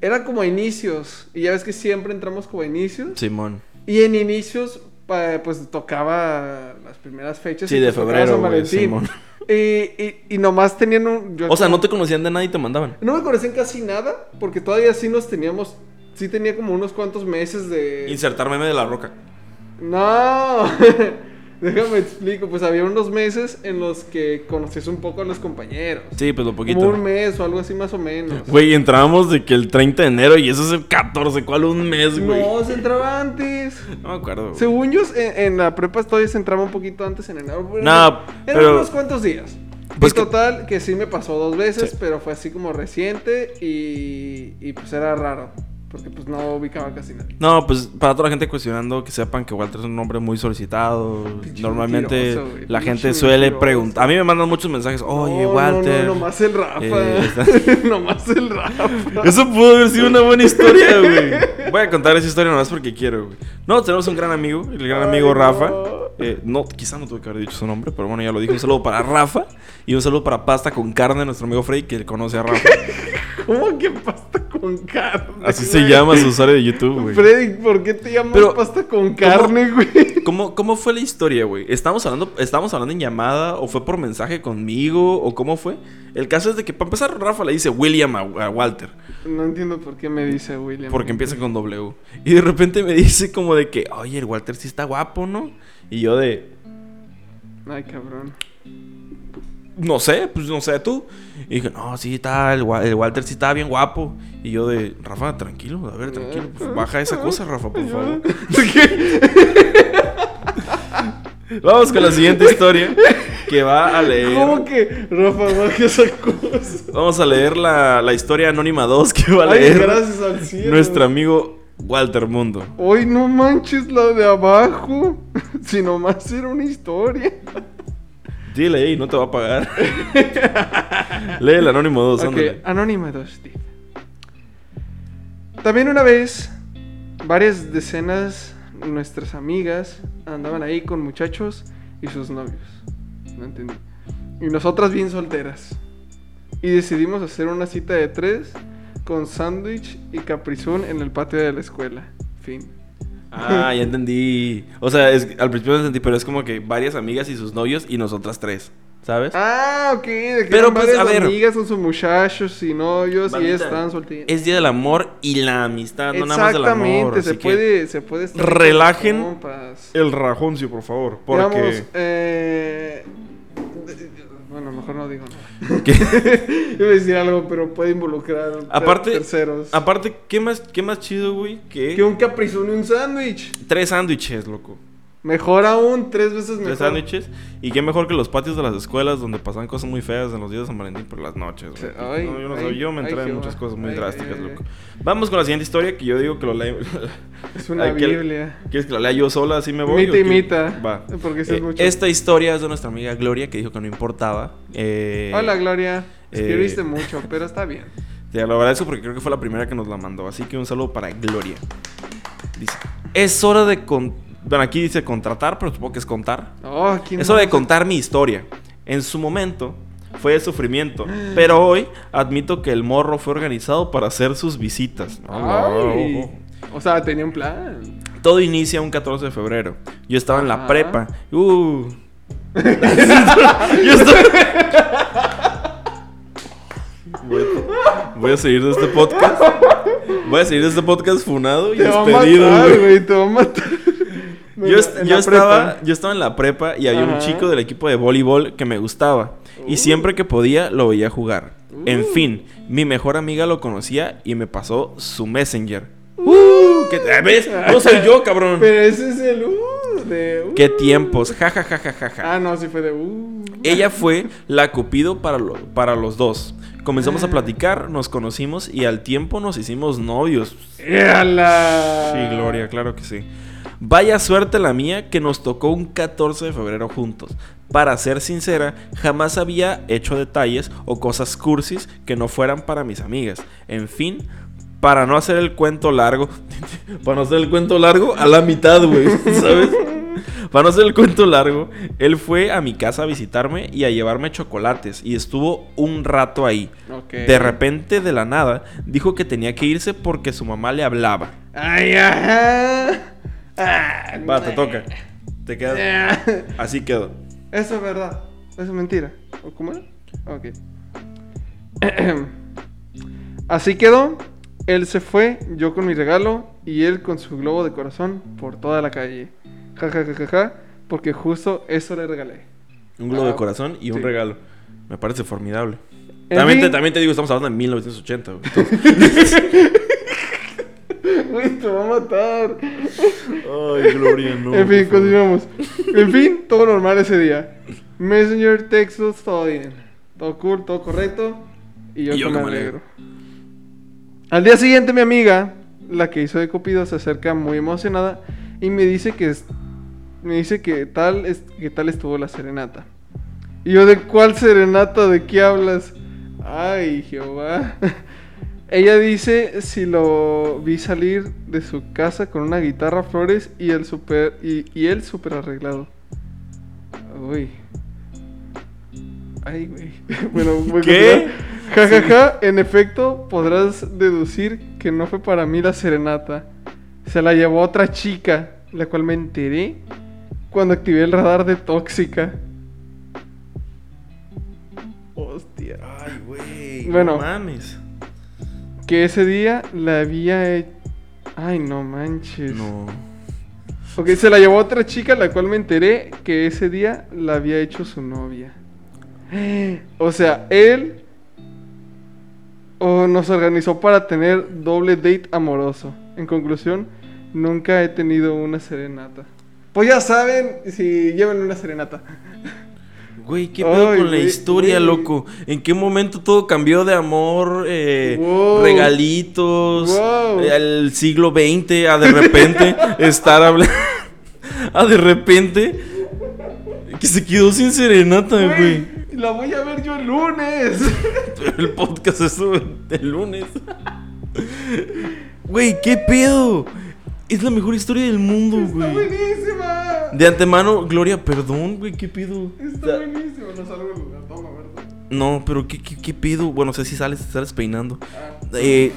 era como a inicios. Y ya ves que siempre entramos como a inicios. Simón. Y en inicios, pues tocaba las primeras fechas. Sí, de pues, febrero, San. Simón. Y, y, y nomás tenían un. yo O sea, no te conocían de nada y te mandaban. No me conocían casi nada, porque todavía sí nos teníamos. Sí tenía como unos cuantos meses de. Insertar meme de la roca. No, déjame explico. Pues había unos meses en los que conocías un poco a los compañeros. Sí, pues lo poquito. Como un mes o algo así más o menos. Güey, entrábamos de que el 30 de enero y eso es el 14. ¿Cuál un mes, güey? No, se entraba antes. No me acuerdo. güey. Según yo, en, en la prepa todavía se entraba un poquito antes en enero. pero No, Eran pero- unos cuantos días. Pues y que- total, que sí me pasó dos veces, Sí. pero fue así como reciente y, y pues era raro. Porque pues no ubicaba casi nadie. No, pues para toda la gente cuestionando que sepan que Walter es un hombre muy solicitado. Pinche Normalmente la pinche gente suele preguntar. A mí me mandan muchos mensajes. Oye, No, Walter. No, no, nomás el Rafa. eh, nomás el Rafa. Eso pudo haber sido una buena historia, güey. Voy a contar esa historia nomás porque quiero, güey. No, tenemos un gran amigo, el gran Ay, amigo no. Eh, no, quizá no tuve que haber dicho su nombre, pero bueno, ya lo dije. Un saludo para Rafa y un saludo para Pasta con Carne, nuestro amigo Freddy, que conoce a Rafa. ¿Cómo que pasta con carne? Así se llama su usuario de YouTube, güey. Freddy, ¿por qué te llamas Pero, pasta con carne, güey? ¿Cómo, ¿Cómo fue la historia, güey? ¿Estamos hablando, ¿Estábamos hablando en llamada o fue por mensaje conmigo o cómo fue? El caso es de que, para empezar, Rafa le dice William a, a Walter. No entiendo por qué me dice William. Porque empieza con W. Y de repente me dice como de que, oye, el Walter sí está guapo, ¿no? Y yo de, Ay, cabrón. no sé, pues no sé tú. Y dije, no, sí está, el, Wa- el Walter sí está bien guapo. Y yo de, Rafa, tranquilo, a ver, tranquilo. pues, baja esa cosa, Rafa, por favor. Vamos con la siguiente historia que va a leer. ¿Cómo que Rafa baja esa cosa? Vamos a leer la, la historia anónima 2 que va a Ay, leer gracias al cielo. nuestro amigo Walter Mundo. Hoy no manches la de abajo. Si nomás era una historia. Dile ahí, no te va a pagar. Lee el anónimo 2, Ok, ándale. Anónima 2, dice. También una vez, varias decenas de nuestras amigas andaban ahí con muchachos y sus novios. No entendí. Y nosotras bien solteras. Y decidimos hacer una cita de tres con sándwich y caprizón en el patio de la escuela. Fin. Ah, ya entendí. O sea, es, al principio no entendí, pero es como que varias amigas y sus novios y nosotras tres. ¿Sabes? Ah, ok. De que Pero, pues, a ver. amigas con sus muchachos y novios y estaban solteras. Es día del amor y la amistad, no nada más del amor. Exactamente, se puede, se puede estar relajen. El rajoncio, por favor. Porque. Digamos, eh... Mejor no digo nada. ¿Qué? Iba a decir algo, pero puede involucrar Aparte, terceros. aparte, ¿qué más, qué más chido, güey? Que Que un caprizón y un sándwich. tres sándwiches, loco. Mejor aún, tres veces mejor. Tres sándwiches. Y qué mejor que los patios de las escuelas donde pasan cosas muy feas en los días de San Valentín por las noches, güey. Sí, ay, No, yo no ay, sé, yo me ay, entré en muchas cosas muy drásticas, loco. Vamos con la siguiente historia que yo digo que lo leo. Es una Ay, ¿qué- Biblia. ¿Quieres que la lea yo sola? Así me voy. Imita, o qué? imita. Va. Porque Eh, mucho. esta historia es de nuestra amiga Gloria que dijo que no importaba. Eh, Hola, Gloria. Escribiste eh, mucho, pero está bien. Te lo agradezco porque creo que fue la primera que nos la mandó. Así que un saludo para Gloria. Dice: Es hora de. Con... Bueno, aquí dice contratar, pero supongo que es contar. Oh, ¿quién Es hora de contar mi historia. En su momento fue de sufrimiento, pero hoy admito que el morro fue organizado para hacer sus visitas. Ay. O sea, tenía un plan. Todo inicia un 14 de febrero. Yo estaba en la Ajá. prepa. Uh. Yo estaba- Voy a, voy a seguir de este podcast. Voy a seguir de este podcast funado y Te va a despedido, matar, güey. güey. Te va a matar. Yo, estaba, prepa. yo estaba en la prepa y había un chico del equipo de voleibol que me gustaba. Y Uh. siempre que podía lo veía jugar. En Uh. fin, mi mejor amiga lo conocía y me pasó su messenger. Uh, ¿qué te- ¿Ves? No soy yo, cabrón. Pero ese es el uh de uh. Qué tiempos. Ja, ja, ja, ja, ja, ja. Ah, no, sí fue de uh. Ella fue la cupido para, lo- para los dos. Comenzamos a platicar, nos conocimos y al tiempo nos hicimos novios. ¡Éala! Sí, Gloria, claro que sí. Vaya suerte la mía que nos tocó un 14 de febrero juntos. Para ser sincera, jamás había hecho detalles o cosas cursis que no fueran para mis amigas. En fin, para no hacer el cuento largo, para no hacer el cuento largo a la mitad, güey, ¿sabes? Para no hacer el cuento largo, él fue a mi casa a visitarme y a llevarme chocolates y estuvo un rato ahí. De repente, de la nada, dijo que tenía que irse porque su mamá le hablaba. ¡Ay, ajá! Ah, Va, te toca. Te quedas. Ah. Así quedó. Eso es verdad. Eso es mentira. ¿O cómo era? Ok. Así quedó. Él se fue, yo con mi regalo y él con su globo de corazón por toda la calle. Ja, ja, ja, ja, ja, porque justo eso le regalé. Un globo de Ah, corazón y un sí. regalo. Me parece formidable. También te, también te digo, estamos hablando de 1980. güey. Uy, te va a matar. Ay, Gloria, no. en fin, continuamos. En fin, todo normal ese día. Messenger, textos, todo bien. Todo cool, todo correcto. Y yo, Y yo me que me alegro. Al día siguiente, mi amiga, la que hizo de Cupido, se acerca muy emocionada y me dice que es- me dice que tal es, que tal estuvo la serenata. Y yo, ¿de cuál serenata? ¿De qué hablas? Ay, Jehová. Ella dice si lo vi salir de su casa con una guitarra, flores y el super y, y él súper arreglado. Uy. Ay, güey. Bueno, voy ¿Qué? Ja, ja, ja. En efecto, podrás deducir que no fue para mí la serenata. Se la llevó otra chica, la cual me enteré cuando activé el radar de tóxica. Hostia. Ay, güey. Bueno. No mames. Que ese día la había hecho. Ay, no manches. No. Ok, se la llevó otra chica, la cual me enteré que ese día la había hecho su novia. O sea, él o nos organizó para tener doble date amoroso. En conclusión, nunca he tenido una serenata. Pues ya saben, si llevan una serenata. Güey, ¿qué pedo Ay, con la historia, güey. loco? ¿En qué momento todo cambió de amor, eh, Wow. regalitos, Wow. eh, al siglo XX, a de repente estar hablando... a de repente... Que se quedó sin serenata, güey. Güey, la voy a ver yo el lunes. El podcast estuvo el lunes. Güey, ¿qué pedo? Es la mejor historia del mundo, Está güey. buenísima. De antemano, Gloria, perdón, güey, ¿qué pedo? Está buenísimo. No salgo del lugar, toma, ¿verdad? No, pero ¿qué, qué, qué pido? Bueno, sé si sales, sales peinando. Eh,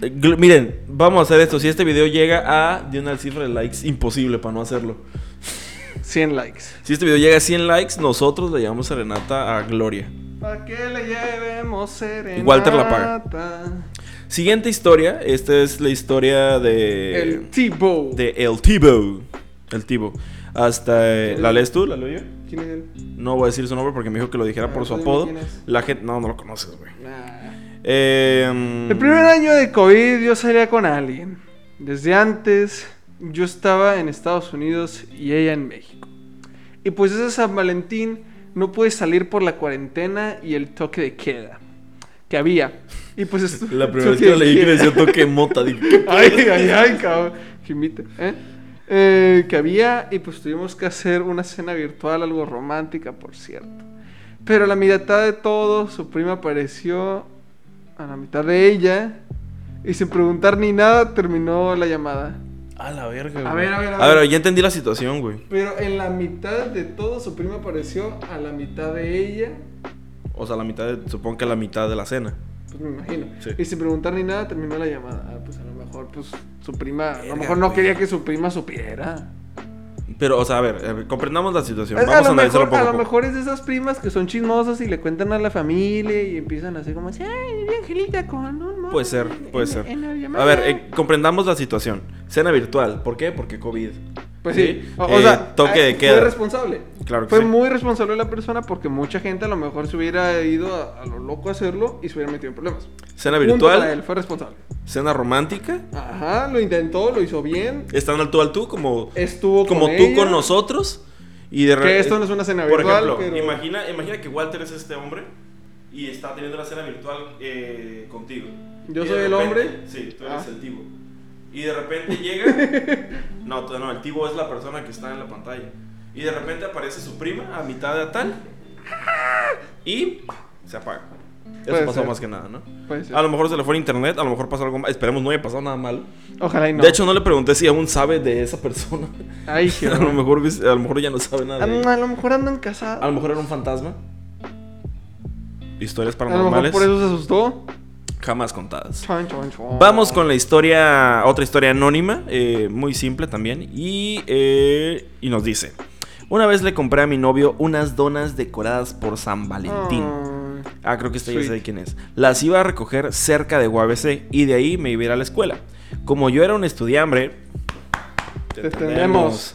gl- miren, vamos a hacer esto. Si este video llega a de una cifra de likes, imposible para no hacerlo. 100 likes. Si este video llega a 100 likes, nosotros le llamamos serenata a Gloria. ¿Para qué le llevemos serenata? Y Walter la paga. Siguiente historia. Esta es la historia de. El T-Bow. de El Tibo. El Tibo. Hasta. eh, ¿La lees tú? ¿La leo yo? ¿Quién es él? No voy a decir su nombre porque me dijo que lo dijera Ah, por su apodo. quién es. La gente. No, no lo conoces, güey. Nah. Eh, mm, El primer año de COVID yo salía con alguien. Desde antes yo estaba en Estados Unidos y ella en México. Y pues ese San Valentín no pude salir por la cuarentena y el toque de queda que había. Y pues estu- La primera vez que lo de leí que decía toque mota. Dije, ¿qué? Ay, ay, ay, cabrón. Jimite, ¿eh? Eh, que había y pues tuvimos que hacer una cena virtual, algo romántica, por cierto. Pero a la mitad de todo, su prima apareció a la mitad de ella y sin preguntar ni nada terminó la llamada. A la verga, A güey. ver, a ver, a A ver, ver. ya entendí la situación, güey. Pero en la mitad de todo, su prima apareció a la mitad de ella, O sea, la mitad de, supongo que la mitad de la cena. pues me imagino. Sí. Y sin preguntar ni nada terminó la llamada. Ah, pues a lo mejor, pues su prima, a lo mejor no güey. quería que su prima supiera. Pero, o sea, a ver, a ver, comprendamos la situación. A- Vamos a a, lo, analizarlo mejor, poco a a lo mejor es de esas primas que son chismosas y le cuentan a la familia y empiezan así como así, ay, Angelita con un mono Puede ser, puede en- ser. en la llamada". A ver, eh, comprendamos la situación. Cena virtual. ¿Por qué? Porque COVID. Pues sí, o, o Eh, sea, toque eh, de fue queda. responsable. Claro que Fue sí. muy responsable la persona porque mucha gente a lo mejor se hubiera ido a, a lo loco a hacerlo y se hubiera metido en problemas. Cena virtual. él, fue responsable. Cena romántica. Ajá, lo intentó, lo hizo bien. Están al tú al tú como, Estuvo como con tú ella. con nosotros. Y de Que esto no es una cena Por virtual, ejemplo, pero- imagina, imagina que Walter es este hombre y está teniendo una cena virtual eh, contigo. Yo Y soy el repente- hombre. Sí, tú eres Ah. el tibo. Y de repente llega. no, no, el tibo es la persona que está en la pantalla. Y de repente aparece su prima a mitad de tal. Y se apaga. Eso Puede pasó ser. más que nada, ¿no? Puede ser. A lo mejor se le fue el internet, a lo mejor pasó algo más. Esperemos no haya pasado nada malo. Ojalá y no. De hecho, no le pregunté si aún sabe de esa persona. Ay, a, lo mejor, a lo mejor ya no sabe nada. de a, a lo mejor andan casados. A lo mejor era un fantasma. Historias A lo mejor paranormales por eso se asustó. Jamás contadas. Chon, chon, chon. Vamos con la historia, otra historia anónima, eh, muy simple también. Y, eh, y nos dice: Una vez le compré a mi novio unas donas decoradas por San Valentín. Ah, creo que esta ya sé quién es. Las iba a recoger cerca de UABC y de ahí me iba a ir a la escuela. Como yo era un estudiambre, Te entendemos.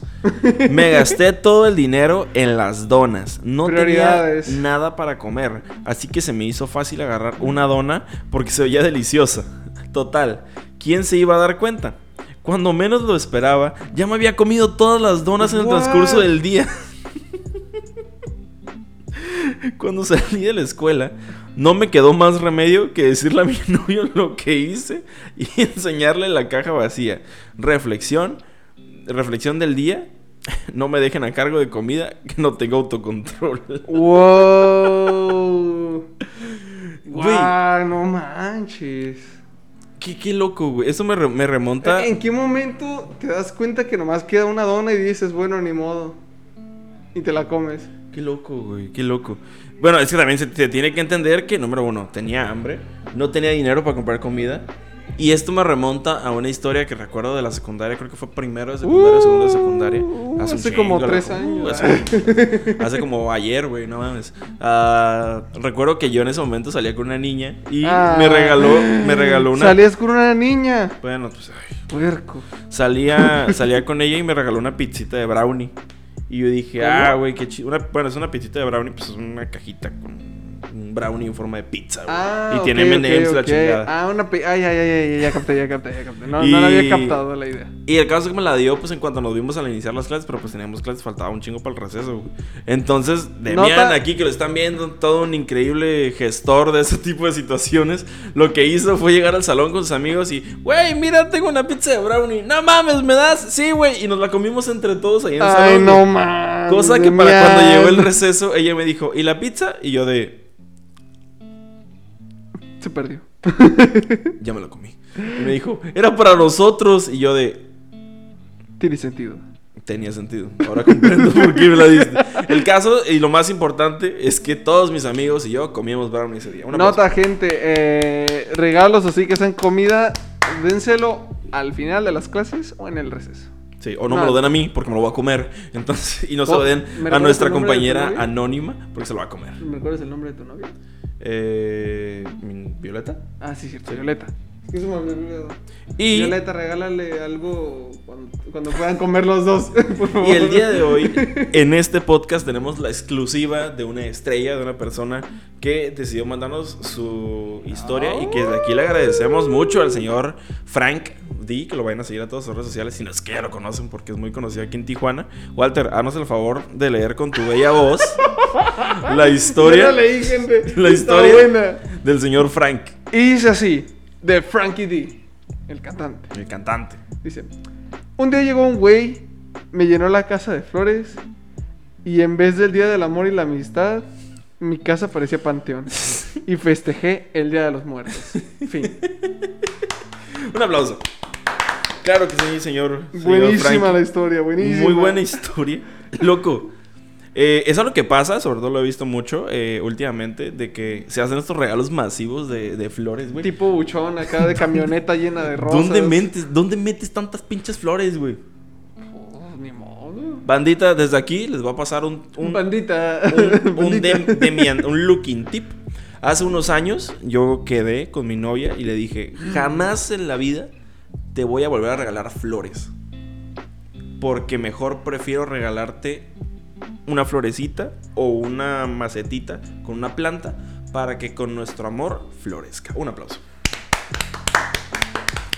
me gasté todo el dinero en las donas. No tenía nada para comer, así que se me hizo fácil agarrar una dona porque se veía deliciosa. Total, ¿quién se iba a dar cuenta? Cuando menos lo esperaba, ya me había comido todas las donas en el What? transcurso del día. Cuando salí de la escuela, no me quedó más remedio que decirle a mi novio lo que hice y enseñarle la caja vacía. Reflexión, reflexión del día. No me dejen a cargo de comida que no tengo autocontrol. Wow. Guau, no manches. Qué, qué loco, güey. Eso me, re- me remonta. ¿En qué momento te das cuenta que nomás queda una dona y dices, bueno, ni modo? Y te la comes. Qué loco, güey. Qué loco. Bueno, es que también se, se tiene que entender que, número uno, tenía hambre, no tenía dinero para comprar comida. Y esto me remonta a una historia que recuerdo de la secundaria, creo que fue primero de secundaria, segundo de secundaria. Uh, hace como chingo, tres años. uh, hace, hace como ayer, güey, no mames. Ah, recuerdo que yo en ese momento salía con una niña y Ah. me regaló, me regaló una. Salías con una niña. Bueno, pues ay, Puerco. salía, salía con ella y me regaló una pizzita de brownie. Y yo dije, ah, güey, qué chido. Bueno, es una pizzita de brownie, pues es una cajita con un brownie en forma de pizza, güey. Ah, y tiene M&M's la ok. chingada. Ah, una pi- Ay, ay, ay, ay, ya capté, ya capté, ya capté. No, Y- no la había captado la idea. Y el caso es que me la dio, pues en cuanto nos vimos al iniciar las clases, pero pues teníamos clases, faltaba un chingo para el receso, güey. Entonces, Demian, Nota- aquí que lo están viendo, todo un increíble gestor de ese tipo de situaciones, lo que hizo fue llegar al salón con sus amigos y, güey, mira, tengo una pizza de brownie. No mames, ¿me das? Sí, güey. Y nos la comimos entre todos ahí en el Ay, salón. no güey. mames. Cosa que para cuando llegó el receso, ella me dijo, ¿y la pizza? Y yo de, Se perdió. ya me la comí. Y me dijo, era para nosotros. Y yo de, Tiene sentido. tenía sentido. Ahora comprendo por qué me la diste. El caso y lo más importante es que todos mis amigos y yo comíamos brownie ese día. Una Nota, gente, eh, regalos así que sean comida, dénselo al final de las clases o en el receso. Sí, o no, No. me lo den a mí porque me lo voy a comer. Entonces, y no se Oh, lo den ¿me a nuestra compañera anónima porque se lo va a comer. ¿Me recuerdas el nombre de tu novia? Eh, ¿mi- ¿Violeta? Ah, sí, cierto, Violeta. Que se me olvidado. Y, Violeta, regálale algo cuando, cuando puedan comer los dos, por favor. y el día de hoy, en este podcast, tenemos la exclusiva de una estrella, de una persona que decidió mandarnos su historia y que de aquí le agradecemos mucho al señor Frank D, que lo vayan a seguir a todas sus redes sociales, si no es que ya lo conocen porque es muy conocido aquí en Tijuana. Walter, haznos el favor de leer con tu bella voz la Yo historia la leí, gente. La historia. buena. del señor Frank, Y dice así, de Frankie D, el cantante. el cantante. Dice, un día llegó un güey, me llenó la casa de flores y en vez del Día del Amor y la Amistad, mi casa parecía panteón. Y festejé el Día de los Muertos. Fin. Un aplauso. Claro que sí, señor. señor Buenísima la historia, buenísima. Muy buena historia. Loco. Eh, es algo que pasa, sobre todo lo he visto mucho eh, últimamente, de que se hacen estos regalos masivos de, de flores, güey. Tipo buchón acá de camioneta llena de rosas. ¿Dónde metes, ¿Dónde metes tantas pinches flores, güey? Oh, ni modo. Bandita, desde aquí les va a pasar un, un, bandita. un, un Bandita. dem- demian- un looking tip. Hace unos años yo quedé con mi novia y le dije, jamás en la vida te voy a volver a regalar flores. Porque mejor prefiero regalarte una florecita o una macetita con una planta para que con nuestro amor florezca. Un aplauso.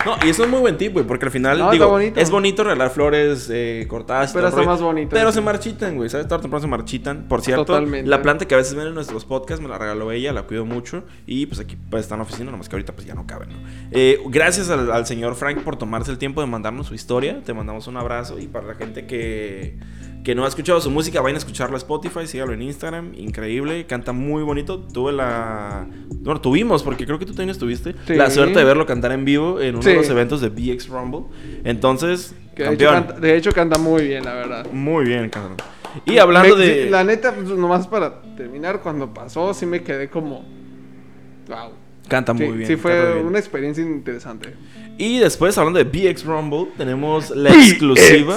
No, y eso es muy buen tip, güey, porque al final, No, digo, bonito. es bonito regalar flores eh, cortadas. Pero está más bonito. Pero se marchitan, güey, ¿sabes? Tarde temprano se marchitan. Por cierto, Totalmente. la planta que a veces ven en nuestros podcasts me la regaló ella, la cuido mucho. Y pues aquí pues, está en la oficina, nomás que ahorita pues ya no cabe, ¿no? Eh, gracias al, al señor Frank por tomarse el tiempo de mandarnos su historia. Te mandamos un abrazo. Y para la gente que, que no ha escuchado su música, vayan a escucharlo a Spotify, sígalo en Instagram. Increíble, canta muy bonito. Tuve la. Bueno, tuvimos, porque creo que tú también estuviste. Sí. La suerte de verlo cantar en vivo en uno Sí. de los eventos de BX Rumble. Entonces, Que de, hecho campeón. canta, de hecho canta muy bien, la verdad. Muy bien, cabrón. Y hablando Me- de. La neta, pues, nomás para terminar, cuando pasó, sí me quedé como. Wow. Canta Sí, muy bien. sí fue bien. una experiencia interesante. Y después, hablando de BX Rumble, tenemos la exclusiva.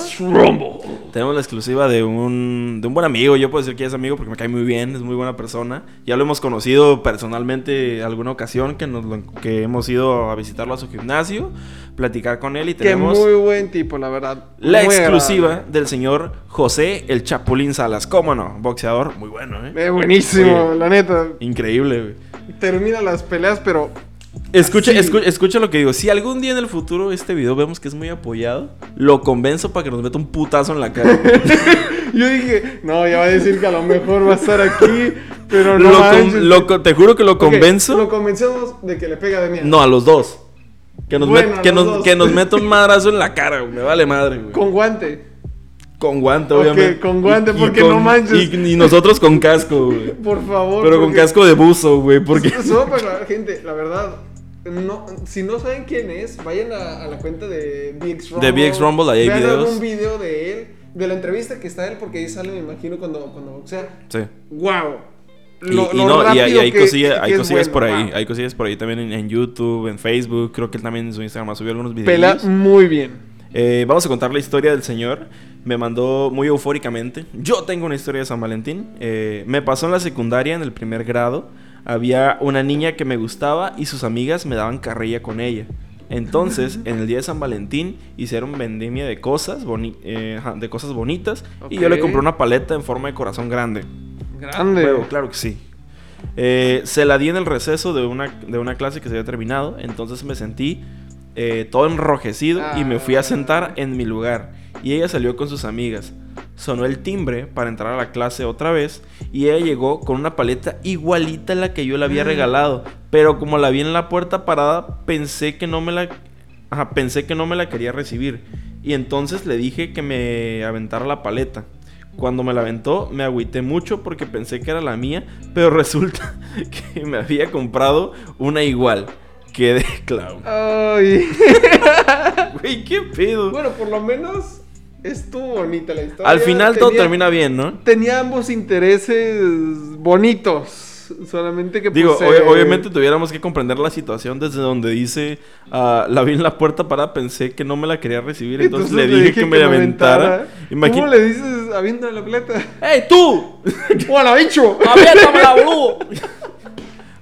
Tenemos la exclusiva de un, de un buen amigo. Yo puedo decir que es amigo porque me cae muy bien, es muy buena persona. Ya lo hemos conocido personalmente alguna ocasión que, nos lo- que hemos ido a visitarlo a su gimnasio, platicar con él y tenemos muy buen tipo, la verdad. la Muy exclusiva agradable. del señor José el Chapulín Salas. ¿Cómo no? Boxeador, muy bueno, ¿eh? Eh, buenísimo, Oye. la neta. Increíble, güey. Termina las peleas, pero Escucha, escu- escucha lo que digo. Si algún día en el futuro este video vemos que es muy apoyado, lo convenzo para que nos meta un putazo en la cara. yo dije, no, ya va a decir que a lo mejor va a estar aquí, pero no Lo con- manches. lo con- te juro que lo Ok, convenzo. Lo convencemos de que le pega de miedo. No, a los dos. Que nos, Bueno, met- que, nos, que nos meta un madrazo en la cara, güey. Me vale madre, güey. Con, Con guante. guante, Ok, obviamente. con guante, Y- y porque con- no manches. Y, y nosotros con casco, güey. Por favor. Pero con casco de buzo, güey. Porque. Solo para la gente, la verdad. No, si no saben quién es, vayan a, a la cuenta de BX Rumble. De BX Rumble, ahí hay Vean videos. algún video de él, de la entrevista que está él, porque ahí sale, me imagino, cuando, cuando boxea. Sí. ¡Wow! Y, y no, y hay, hay cosilla- hay cosillas por ahí. wow. Hay cosillas por ahí también en, en YouTube, en Facebook. Creo que él también en su Instagram ha subido algunos videos. Pela muy bien. Eh, vamos a contar la historia del señor. Me mandó muy eufóricamente. Yo tengo una historia de San Valentín. Eh, me pasó en la secundaria, en el primer grado. Había una niña que me gustaba y sus amigas me daban carrilla con ella. Entonces, en el día de San Valentín hicieron vendimia de cosas, boni- eh, ajá, de cosas bonitas. Y yo le compré una paleta en forma de corazón grande. Grande. Claro que sí. Eh, se la di en el receso de una, de una clase que se había terminado. Entonces me sentí eh, todo enrojecido y me fui a sentar en mi lugar. Y ella salió con sus amigas. Sonó el timbre para entrar a la clase otra vez. Y ella llegó con una paleta igualita a la que yo le había regalado. Pero como la vi en la puerta parada, pensé que no me la. Ajá, pensé que no me la quería recibir. Y entonces le dije que me aventara la paleta. Cuando me la aventó, me agüité mucho porque pensé que era la mía, pero resulta que me había comprado una igual. Quedé clown. Ay. Güey, qué pedo. bueno, por lo menos Estuvo bonita la historia. Al final todo termina bien, ¿no? Tenía ambos intereses bonitos. Solamente que Digo, pues, eh, obviamente tuviéramos que comprender la situación desde donde dice, ah, la vi en la puerta parada, pensé que no me la quería recibir, entonces, le dije, que me la aventara. ¿Cómo le dices aviéntame la plata? ¡Ey, tú! ¡Hola, bicho! ¡Aviéntamela, boludo!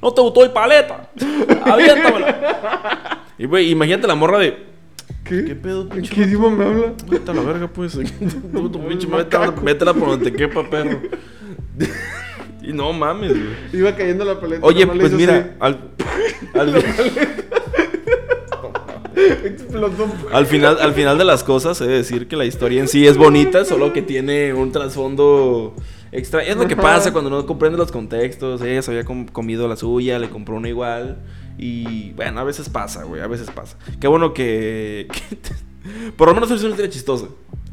No te gustó el paleta. Aviéntamela. Y güey, imagínate la morra de. ¿Qué? ¿Qué pedo, ¿En pinche qué idioma me habla? Vete a la verga, pues. Tú, tu pinche métela, métela por donde te quepa, perro. y no mames, güey. Iba cayendo la paleta. Oye, pues mira, al, al, Explotó. al final, al final de las cosas, he de decir que la historia en sí es bonita, solo que tiene un trasfondo extra. Es lo que pasa cuando no comprende los contextos. Ella se había com- comido la suya, le compró una igual. Y bueno, a veces pasa, güey, a veces pasa. Qué bueno que. por lo menos es una historia chistosa.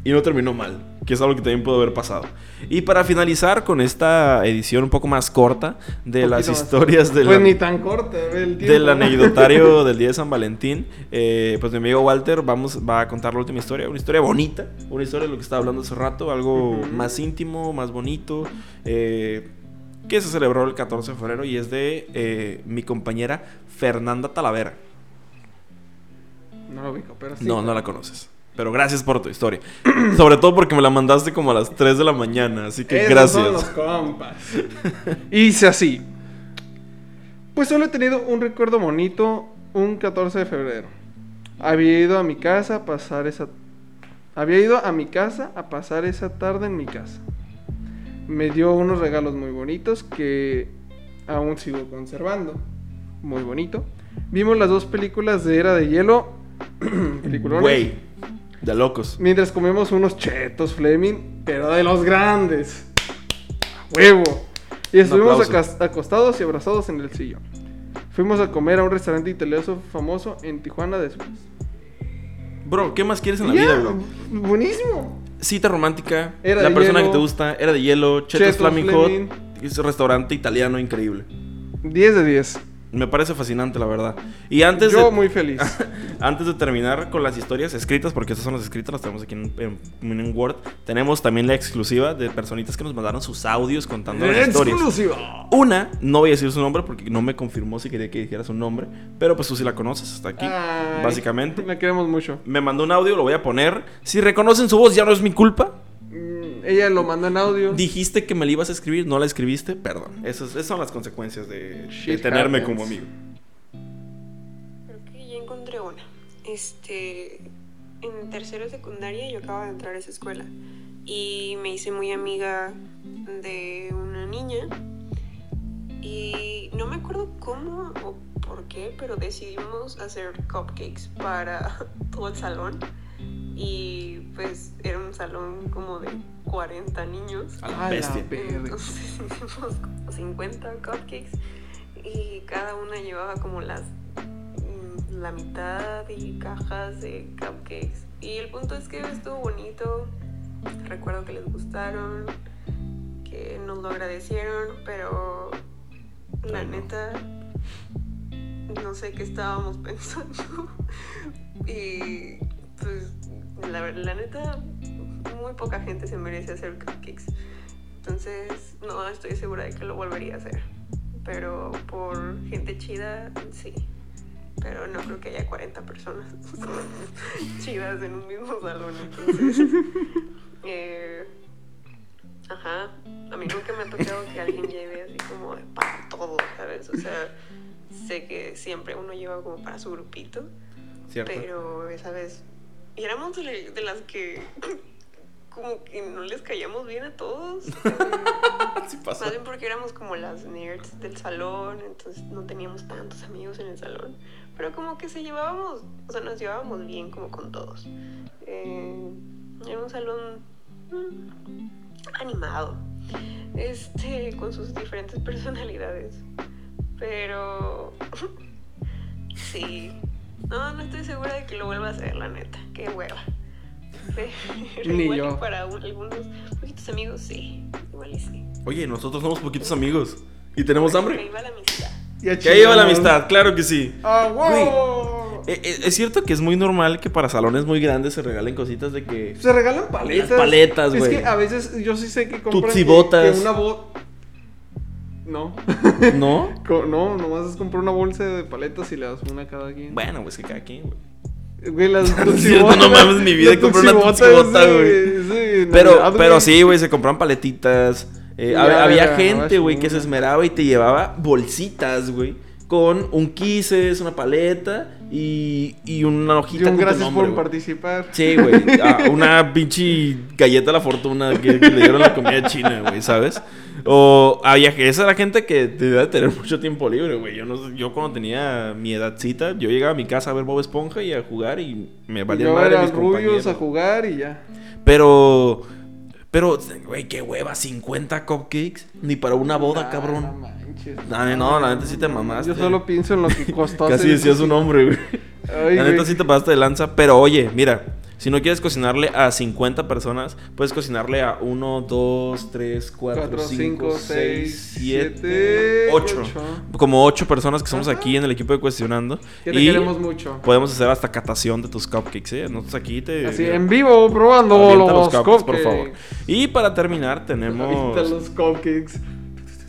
Y no terminó mal, que es algo que también pudo haber pasado. Y para finalizar con esta edición un poco más corta de las historias de Pues la- ni tan corta, el tiempo. del anecdotario del día de San Valentín, eh, pues mi amigo Walter vamos, va a contar la última historia, una historia bonita, una historia de lo que estaba hablando hace rato, algo más íntimo, más bonito, eh, que se celebró el 14 de febrero y es de eh, mi compañera Fernanda Talavera. No lo ubico, pero sí. No, no la conoces. Pero gracias por tu historia. Sobre todo porque me la mandaste como a las 3 de la mañana, así que Esos gracias. son los compas. Hice así. Pues solo he tenido un recuerdo bonito un 14 de febrero. Había ido a mi casa a pasar esa... Había ido a mi casa a pasar esa tarde en mi casa. Me dio unos regalos muy bonitos que aún sigo conservando. Muy bonito. Vimos las dos películas de Era de Hielo. Peliculones. Güey, de locos. Mientras comemos unos chetos Fleming, pero de los grandes. A huevo. Y estuvimos acostados y abrazados en el sillón. Fuimos a comer a un restaurante italiano famoso en Tijuana después. Bro, ¿qué más quieres en la vida, bro? Buenísimo. Cita romántica, Era la persona hielo. que te gusta, era de hielo, Chetos Flaming. Hot, es un restaurante italiano increíble. 10 de 10. Me parece fascinante, la verdad. Y antes Yo de, muy feliz. antes de terminar con las historias escritas, porque estas son las escritas, las tenemos aquí en, en- Word, tenemos también la exclusiva de personitas que nos mandaron sus audios contando las historias. Exclusiva. Una, no voy a decir su nombre porque no me confirmó si quería que dijera su nombre, pero pues tú sí la conoces, está aquí, Ay, básicamente. La queremos mucho. Me mandó un audio, lo voy a poner. Si reconocen su voz, ya no es mi culpa. Ella lo mandó en audio. Dijiste que me la ibas a escribir, no la escribiste, perdón. Esas, esas son las consecuencias de, de tenerme happens. como amigo. Creo que ya encontré una. Este, en tercero de secundaria yo acabo de entrar a esa escuela y me hice muy amiga de una niña y no me acuerdo cómo o por qué, pero decidimos hacer cupcakes para todo el salón y pues era un salón como de 40 niños. A la bestia. Entonces hicimos como 50 cupcakes y cada una llevaba como las mm, la mitad y cajas de cupcakes. Y el punto es que estuvo bonito. Recuerdo que les gustaron, que nos lo agradecieron, pero la Ay, no. neta no sé qué estábamos pensando. y pues la, la neta muy poca gente se merece hacer cupcakes. Entonces, no estoy segura de que lo volvería a hacer. Pero por gente chida, sí. Pero no creo que haya 40 personas chidas en un mismo salón. Entonces, eh, ajá. A mí nunca me ha tocado que alguien lleve así como para todo, ¿sabes? O sea, sé que siempre uno lleva como para su grupito. ¿Cierto? Pero esa vez. Y éramos de, de las que. Como que no les caíamos bien a todos. Así pasa. Más bien porque éramos como las nerds del salón, entonces no teníamos tantos amigos en el salón. Pero como que se llevábamos, o sea, nos llevábamos bien como con todos. Eh, era un salón mm, animado, este, con sus diferentes personalidades. Pero sí, no, no estoy segura de que lo vuelva a hacer, la neta. Qué hueva. Pero Ni igual yo. para un- algunos poquitos amigos, sí. Igual y sí. Oye, nosotros somos poquitos amigos. ¿Y tenemos Que hambre? iba la amistad. Ya Que ahí va la amistad, claro que sí. ¡Ah, wow! eh, eh, es cierto que es muy normal que para salones muy grandes se regalen cositas de que. Se regalan paletas. Las paletas, Es güey. que a veces yo sí sé que compran que- botas. que una bo- No. ¿No? No, nomás es comprar una bolsa de paletas y le das una a cada quien. Bueno, pues que cada quien, güey. Güey, las es Tutsi cierto, botas- no mames, mi vida compré una Tutsi Tutsi botas, bota, sí, güey. sí, Pero, pero sí, güey, se compraban paletitas. eh, ya, había ya, gente, güey, que se esmeraba y te llevaba bolsitas, güey. Con un quises, una paleta y, y una Y hojita un con tu gracias nombre, por participar. Sí, güey. una pinche galleta de la fortuna que, que le dieron la comida china, güey, ¿sabes? O había que esa era gente que debía tener mucho tiempo libre, güey. Yo no yo cuando tenía mi edadcita, yo llegaba a mi casa a ver Bob Esponja y a jugar y me valía Yo madre mis rubios compañeros. a jugar y ya. Pero pero güey, qué hueva, 50 cupcakes ni para una boda, Ah, No cabrón. manches. No, no, la neta sí te mamaste. Yo solo pienso en lo que costó Casi decía su nombre, güey. La neta sí te pasaste de lanza, pero oye, mira, si no quieres cocinarle a 50 personas, puedes cocinarle a 1, 2, 3, 4, Cuatro, 5, cinco, 6, seis, 7, siete, 8. ocho. Como 8 personas que somos Ajá. aquí en el equipo de Cuestionando. Que te y queremos mucho. podemos hacer hasta catación de tus cupcakes, ¿eh? Nosotros aquí te... Así, en vivo, probando los, los cupcakes, por cupcakes. favor. Y para terminar tenemos... Los cupcakes.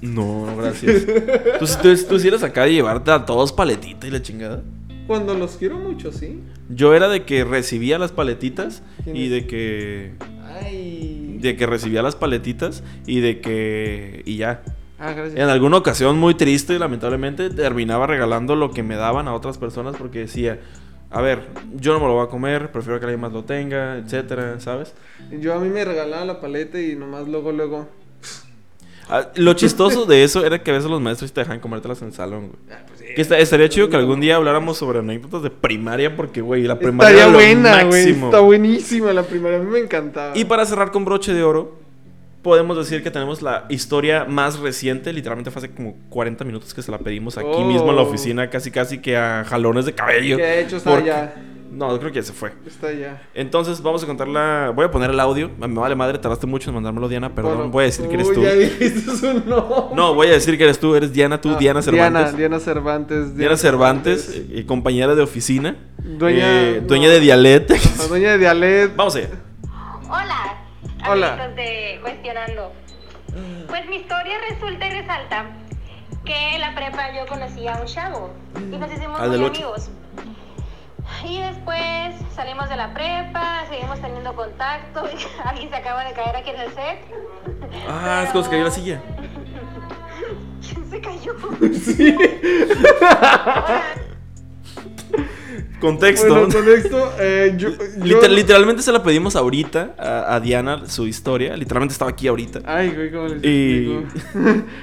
No, gracias. ¿Tú, tú, tú sí eres acá de llevarte a todos paletita y la chingada? Cuando los quiero mucho, sí. Yo era de que recibía las paletitas ¿Quién y de que... Ay. De que recibía las paletitas y de que... Y ya. Ah, gracias. En alguna ocasión muy triste, lamentablemente, terminaba regalando lo que me daban a otras personas porque decía... A ver, yo no me lo voy a comer, prefiero que alguien más lo tenga, etcétera, ¿sabes? Yo a mí me regalaban la paleta y nomás luego, luego. Ah, lo chistoso de eso era que a veces los maestros te dejaban comértelas en el salón, güey. Ah, pues Que esta- estaría chido que algún día habláramos sobre anécdotas de primaria porque, güey, la primaria Estaría buena, güey. Está buenísima la primera. A mí me encantaba. Y para cerrar con broche de oro, podemos decir que tenemos la historia más reciente. Literalmente fue hace como 40 minutos que se la pedimos aquí Oh. mismo en la oficina, casi casi que a jalones de cabello. Que de hecho está Porque- ya. No, creo que ya se fue. Está ya. Entonces, vamos a contarla. Voy a poner el audio. Me vale madre, tardaste mucho en mandármelo, Diana. Perdón, voy a decir que eres tú. ya. No, voy a decir que eres tú. Eres Diana, tú, ah, Diana Cervantes. Diana, Diana Cervantes. Diana, Diana Cervantes, Cervantes. Eh, compañera de oficina. Dueña, eh, dueña de Dialet. Dueña de Dialet. Vamos allá. Hola. Hola. De Cuestionando. Pues mi historia resulta y resalta que en la prepa yo conocí a un chavo y nos hicimos ah, muy amigos. Y después salimos de la prepa, seguimos teniendo contacto. Alguien se acaba de caer aquí en el set. Ah, es como se cayó la silla. ¿Quién se cayó? Contexto. Bueno, contexto. Eh, yo, yo- Liter- literalmente se la pedimos ahorita a, a Diana su historia. Literalmente estaba aquí ahorita. Ay, güey, ¿cómo les Y-?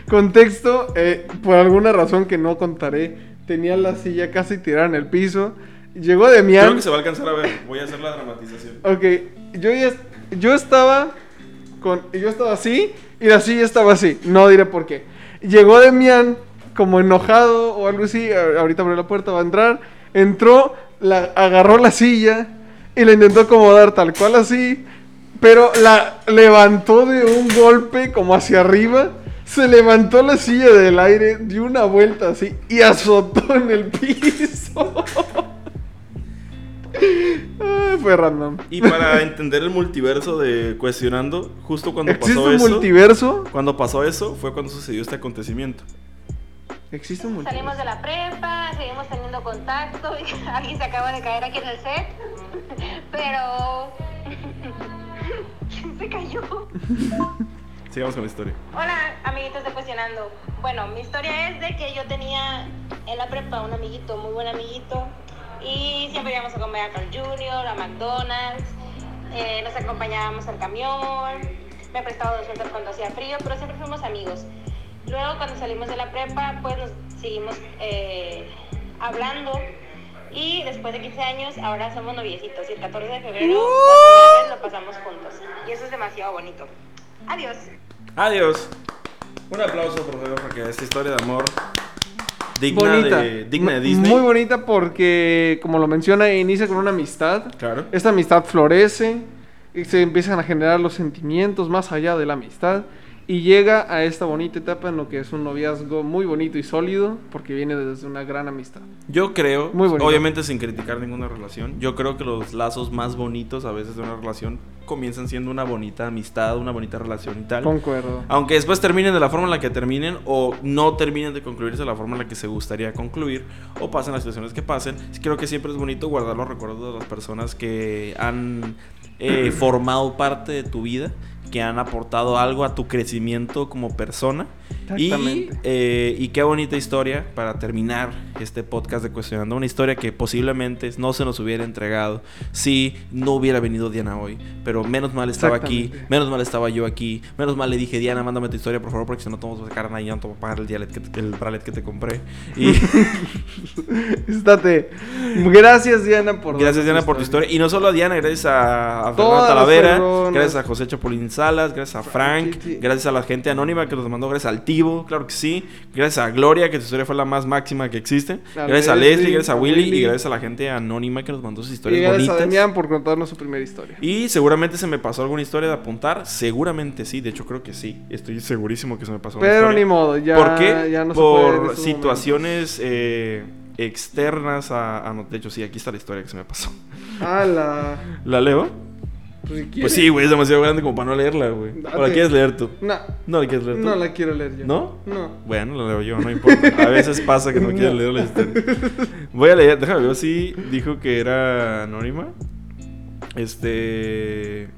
Contexto, eh, por alguna razón que no contaré, tenía la silla casi tirada en el piso. Llegó Creo Demian. que se va a alcanzar a ver. Voy a hacer la dramatización. Ok, yo ya yo estaba con yo estaba así y la silla estaba así, no diré por qué. Llegó Demian como enojado o algo así, ahorita abrió la puerta, va a entrar, entró, la agarró la silla y la intentó acomodar tal cual así, pero la levantó de un golpe como hacia arriba. Se levantó la silla del aire, dio una vuelta así y azotó en el piso. Ay, fue random. Y para entender el multiverso de Cuestionando, justo cuando ¿Existe pasó un eso. multiverso? Cuando pasó eso, fue cuando sucedió este acontecimiento. Existe un multiverso. Salimos de la prepa, seguimos teniendo contacto. y Alguien se acaba de caer aquí en el set. Pero. ¿Quién se cayó? Sigamos con la historia. Hola, amiguitos de Cuestionando. Bueno, mi historia es de que yo tenía en la prepa un amiguito, muy buen amiguito, y siempre íbamos a comer a Carl Jr., a McDonald's, eh, nos acompañábamos al camión, me prestaba dos sueltas cuando hacía frío, pero siempre fuimos amigos. Luego, cuando salimos de la prepa, pues nos seguimos eh, hablando. Y después de 15 años, ahora somos noviecitos. Y el 14 de febrero, por primera vez, lo pasamos juntos. Y eso es demasiado bonito. Adiós. Adiós. Un aplauso, por favor, porque esta historia de amor digna bonita. de digna de M- Disney. Muy bonita porque, como lo menciona, inicia con una amistad. Claro. Esta amistad florece y se empiezan a generar los sentimientos más allá de la amistad. Y llega a esta bonita etapa en lo que es un noviazgo muy bonito y sólido, porque viene desde una gran amistad. Yo creo, Muy obviamente sin criticar ninguna relación, yo creo que los lazos más bonitos a veces de una relación comienzan siendo una bonita amistad, una bonita relación y tal. Concuerdo. Aunque después terminen de la forma en la que terminen o no terminen de concluirse de la forma en la que se gustaría concluir o pasen las situaciones que pasen, creo que siempre es bonito guardar los recuerdos de las personas que han eh, formado parte de tu vida, que han aportado algo a tu crecimiento como persona. Y, eh, y qué bonita historia para terminar este podcast de Cuestionando. Una historia que posiblemente no se nos hubiera entregado si no hubiera venido Diana hoy. Pero menos mal estaba aquí, menos mal estaba yo aquí, menos mal le dije, Diana, mándame tu historia, por favor, porque si no te vamos a sacar nada y no te voy a pagar el, dialet que te- el bralet que te compré. Y Estate. Gracias, Diana, por gracias, Diana, por tu historia. Y no solo a Diana, gracias a, a Talavera, personas. gracias a José Chapulín Salas, gracias a Frank, sí, sí. gracias a la gente anónima que nos mandó, gracias al Claro que sí, gracias a Gloria, que su historia fue la más máxima que existe, A gracias a Leslie, gracias a a Willy, Willy. y gracias a la gente anónima que nos mandó sus Y historias gracias a bonitas. Damián por contarnos su primera historia. Y seguramente se me pasó alguna historia de apuntar. Seguramente sí, de hecho creo que sí. Estoy segurísimo que se me pasó una Pero historia. ni modo, ya, ¿Por qué? ya no Por situaciones eh, externas a, a De hecho, sí, aquí está la historia que se me pasó. momentos. ¡Hala! ¿La leo? Pues, si Pues sí, güey, es demasiado grande como para no leerla, güey. ¿O la quieres leer tú? No, No la quieres leer tú. no la quiero leer yo. ¿No? No. Bueno, la leo yo, no importa. A veces pasa que no quieres No. leer la historia. Voy a leer, déjame ver si dijo que era anónima. Este.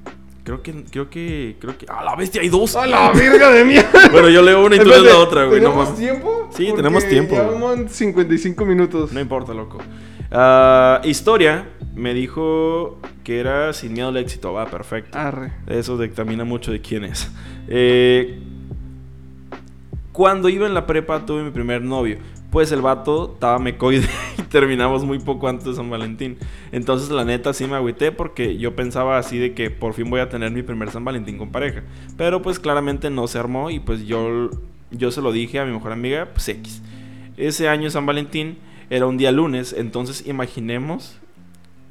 Creo que, creo que, creo que. ¡Ah, la bestia! Hay dos. ¡A la virga de mierda! Bueno, yo leo una y tú lees la otra, güey. No ¿Tenemos mames. tiempo? Sí, tenemos tiempo, Ya güey. vamos en 55 minutos. No importa, loco. Ah, historia me dijo que era sin miedo al éxito. Va, perfecto. Arre. Eso dictamina mucho de quién es. Eh, cuando iba en la prepa tuve mi primer novio. Pues el vato estaba mecoide y terminamos muy poco antes de San Valentín. Entonces la neta sí me agüité porque yo pensaba así de que por fin voy a tener mi primer San Valentín con pareja. Pero pues claramente no se armó y pues yo, yo se lo dije a mi mejor amiga, pues X. Ese año San Valentín era un día lunes, entonces imaginemos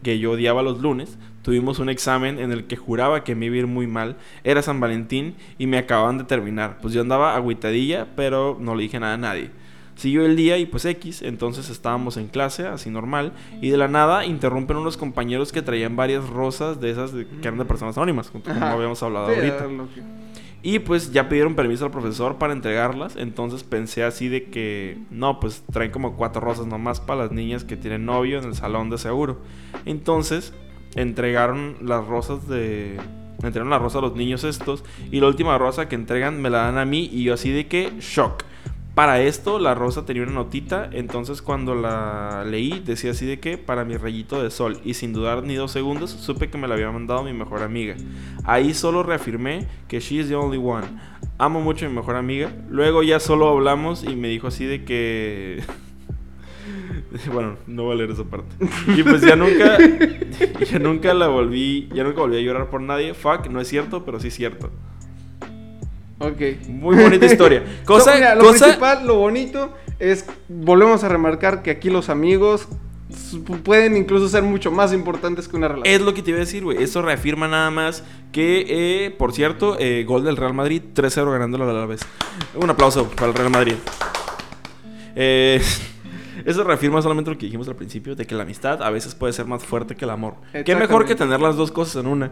que yo odiaba los lunes, tuvimos un examen en el que juraba que me iba a ir muy mal. Era San Valentín y me acababan de terminar. Pues yo andaba agüitadilla, pero no le dije nada a nadie. Siguió el día y pues X, entonces estábamos en clase, así normal, y de la nada interrumpen unos compañeros que traían varias rosas de esas de- que eran de personas anónimas, como habíamos hablado ahorita. Y pues ya pidieron permiso al profesor para entregarlas. Entonces pensé así de que, no, pues traen como cuatro rosas nomás para las niñas que tienen novio en el salón de seguro. Entonces entregaron las rosas de... Entregaron la rosa a los niños estos. Y la última rosa que entregan me la dan a mí. Y yo así de que, shock. Para esto la rosa tenía una notita, entonces cuando la leí decía así de que para mi rayito de sol y sin dudar ni dos segundos supe que me la había mandado mi mejor amiga. Ahí solo reafirmé que she is the only one. Amo mucho a mi mejor amiga. Luego ya solo hablamos y me dijo así de que bueno, no voy a leer esa parte. Y pues ya nunca ya nunca la volví, ya nunca volví a llorar por nadie. Fuck, no es cierto, pero sí es cierto. Ok. Muy bonita historia. Cosa, So, mira, lo cosa principal, lo bonito es, volvemos a remarcar que aquí los amigos pueden incluso ser mucho más importantes que una relación. Es lo que te iba a decir, güey. Eso reafirma nada más que, eh, por cierto, eh, gol del Real Madrid, 3-0 ganándolo a la vez. Un aplauso para el Real Madrid. Eh, eso reafirma solamente lo que dijimos al principio, de que la amistad a veces puede ser más fuerte que el amor. Qué mejor que tener las dos cosas en una.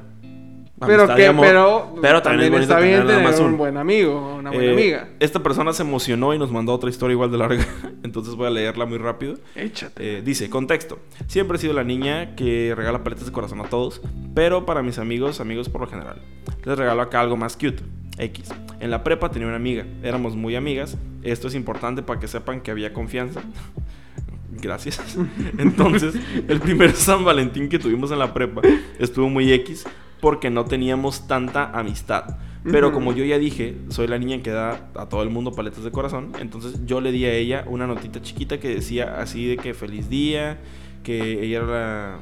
Pero que, amor. pero, Pero también es bonito está bien tener un buen amigo, una buena Eh, amiga. Esta persona se emocionó y nos mandó otra historia igual de larga. Entonces voy a leerla muy rápido. Échate. Eh, dice, contexto. Siempre he sido la niña que regala paletas de corazón a todos, pero para mis amigos, amigos por lo general. Les regalo acá algo más cute. X. En la prepa tenía una amiga. Éramos muy amigas. Esto es importante para que sepan que había confianza. Gracias. Entonces, el primer San Valentín que tuvimos en la prepa estuvo muy X porque no teníamos tanta amistad. Pero como yo ya dije, soy la niña que da a todo el mundo paletas de corazón. Entonces yo le di a ella una notita chiquita que decía así de que feliz día, que ella era la...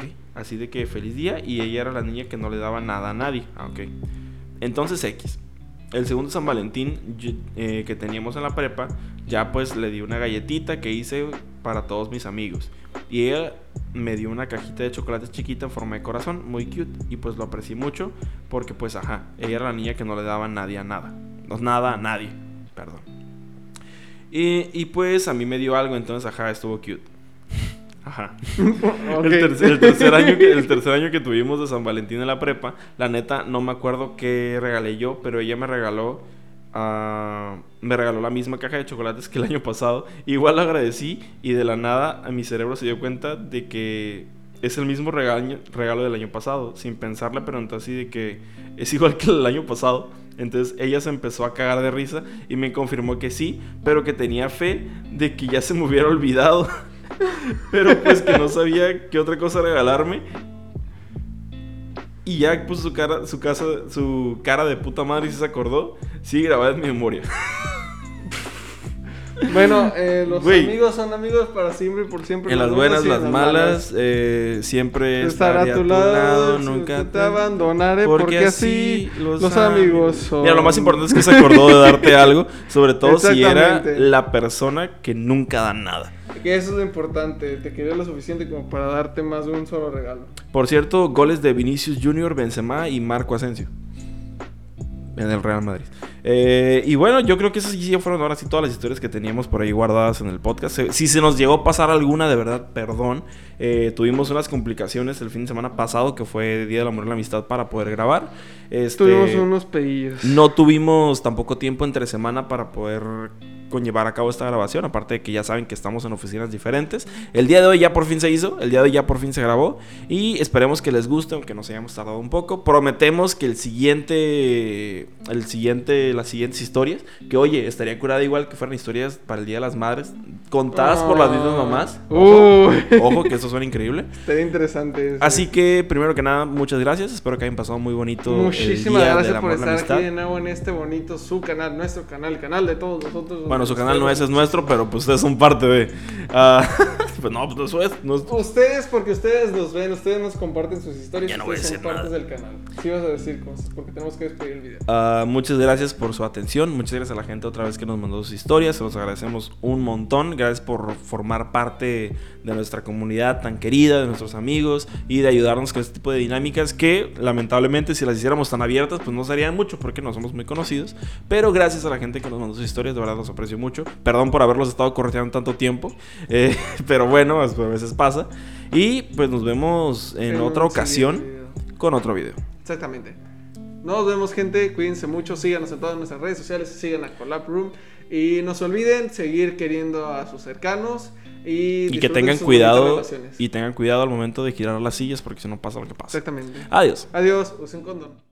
¿qué? Así de que feliz día y ella era la niña que no le daba nada a nadie. Ah, ok. Entonces X. El segundo San Valentín eh, que teníamos en la prepa, ya pues le di una galletita que hice para todos mis amigos. Y ella me dio una cajita de chocolates chiquita en forma de corazón, muy cute. Y pues lo aprecié mucho porque pues ajá, ella era la niña que no le daba a nadie a nada. No, nada, nadie. Perdón. Y, y pues a mí me dio algo, entonces, ajá, estuvo cute. Ajá. Ok. El, tercer, el tercer año que, el tercer año que tuvimos de San Valentín en la prepa, la neta no me acuerdo qué regalé yo, pero ella me regaló ah, me regaló la misma caja de chocolates que el año pasado. Igual la agradecí y de la nada a mi cerebro se dio cuenta de que es el mismo regalo, del año pasado. Sin pensarle preguntó así de que es igual que el año pasado. Entonces ella se empezó a cagar de risa y me confirmó que sí, pero que tenía fe de que ya se me hubiera olvidado. Pero pues que no sabía qué otra cosa regalarme. Y ya puso su cara, su casa, su cara de puta madre y se acordó. Sí, grabada en mi memoria. Bueno, eh, los Güey. amigos son amigos para siempre y por siempre. En las buenas, y en las malas, eh, siempre estaré Estará a tu lado, nunca te abandonaré porque, así los, los amigos son. Mira, lo más importante es que se acordó de darte algo, sobre todo si era la persona que nunca da nada. Que eso es lo importante, te quería lo suficiente como para darte más de un solo regalo. Por cierto, goles de Vinicius Junior, Benzema y Marco Asensio. En el Real Madrid. Eh, y bueno, yo creo que esas sí fueron ahora sí todas las historias que teníamos por ahí guardadas en el podcast. Si se nos llegó a pasar alguna, de verdad, perdón. Eh, tuvimos unas complicaciones el fin de semana pasado, que fue Día del Amor y la Amistad, para poder grabar. Este, Tuvimos unos pedillos. No tuvimos tampoco tiempo entre semana para poder conllevar a cabo esta grabación, aparte de que ya saben que estamos en oficinas diferentes. El día de hoy ya por fin se hizo, el día de hoy ya por fin se grabó y esperemos que les guste, aunque nos hayamos tardado un poco. Prometemos que el siguiente, el siguiente, las siguientes historias, que oye, estaría curada igual que fueran historias para el Día de las Madres, contadas por las mismas mamás. Uy, Ojo, que eso suena increíble. estaría interesante. eso. Así que, primero que nada, muchas gracias. Espero que hayan pasado muy bonito. el Muchísimas Día del gracias por Amor estar aquí de nuevo en este bonito su canal, nuestro canal, el canal de todos nosotros. Bueno, su donde canal no es, es nuestro, pero pues ustedes son parte de. ah, pues no, pues es. no es- Ustedes, porque ustedes los ven, ustedes nos comparten sus historias. Ya no voy a ustedes son decir partes del canal. Sí vas a decir cosas, porque tenemos que despedir el video. Ah, muchas gracias por su atención. Muchas gracias a la gente otra vez que nos mandó sus historias. Se los agradecemos un montón. Gracias por formar parte de nuestra comunidad tan querida, de nuestros amigos y de ayudarnos con este tipo de dinámicas que lamentablemente si las hiciéramos tan abiertas pues no serían mucho porque no somos muy conocidos. Pero gracias a la gente que nos mandó sus historias, de verdad los aprecio mucho. Perdón por haberlos estado correteando tanto tiempo. eh, pero bueno, a veces pasa. Y pues nos vemos en, En otra ocasión con otro video. Exactamente. Nos vemos, gente. Cuídense mucho. Síganos en todas nuestras redes sociales. Sigan a Collab Room. Y no se olviden seguir queriendo a sus cercanos. Y, Y que tengan cuidado y tengan cuidado al momento de girar las sillas porque si no pasa lo que pasa. Exactamente. Adiós. Adiós. Usen condón.